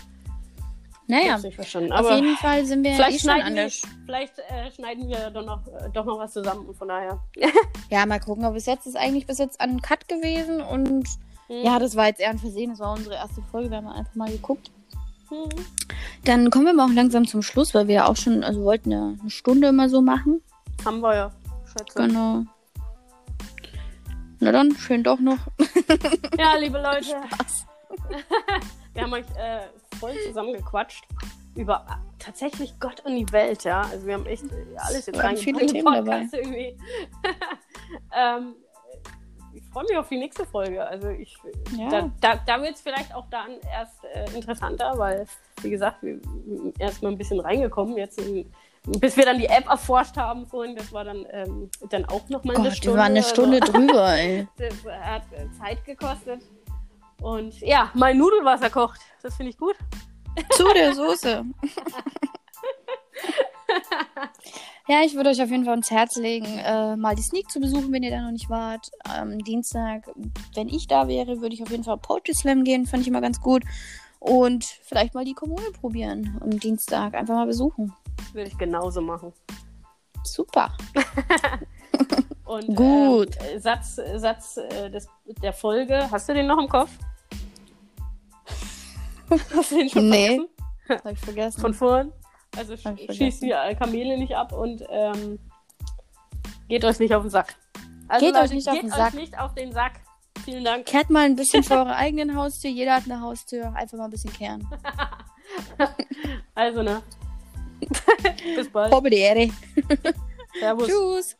Naja, auf jeden Fall sind wir eh vielleicht schon an schneiden, der wir, vielleicht äh, schneiden wir doch noch, äh, doch noch was zusammen und von daher. Ja, mal gucken. Aber bis jetzt ist eigentlich bis jetzt ein Cut gewesen und Hm. ja, das war jetzt eher ein Versehen. Das war unsere erste Folge. Wir haben einfach mal geguckt. Hm. Dann kommen wir mal auch langsam zum Schluss, weil wir ja auch schon, also wollten ja eine Stunde immer so machen. Haben wir ja. Schätze. Genau. Na dann, schön doch noch. Ja, liebe Leute. wir haben euch äh, voll zusammengequatscht über äh, tatsächlich Gott und die Welt, ja. Also wir haben echt äh, alles jetzt reingepackt viele Themen Podcast irgendwie. ähm, freue mich auf die nächste Folge. Also ich, Ja. da, da, da wird es vielleicht auch dann erst äh, interessanter, weil, wie gesagt, wir sind erst mal ein bisschen reingekommen jetzt in, bis wir dann die App erforscht haben vorhin, das war dann, ähm, dann auch nochmal eine Gott, Stunde. wir waren eine also- Stunde drüber, ey. das hat äh, Zeit gekostet. Und ja, mein Nudelwasser kocht. Das finde ich gut. Zu der Soße. ja, ich würde euch auf jeden Fall ans Herz legen, äh, mal die Sneak zu besuchen, wenn ihr da noch nicht wart. Am Dienstag, wenn ich da wäre, würde ich auf jeden Fall Poetry Slam gehen. Fand ich immer ganz gut. Und vielleicht mal die Kommune probieren am Dienstag. Einfach mal besuchen. Würde ich genauso machen. Super. Und, Gut. Ähm, Satz Satz äh, des, der Folge. Hast du den noch im Kopf? Hast du den schon Nee. vergessen? Hab ich vergessen. Von vorn? Also sch- schießt die Kamele nicht ab und ähm, geht euch nicht auf den Sack. Also Geht Leute, euch nicht auf geht den euch Sack. nicht auf den Sack. Vielen Dank. Kehrt mal ein bisschen vor eurer eigenen Haustür. Jeder hat eine Haustür. Einfach mal ein bisschen kehren. Also, ne? Bis bald. Servus. Tschüss.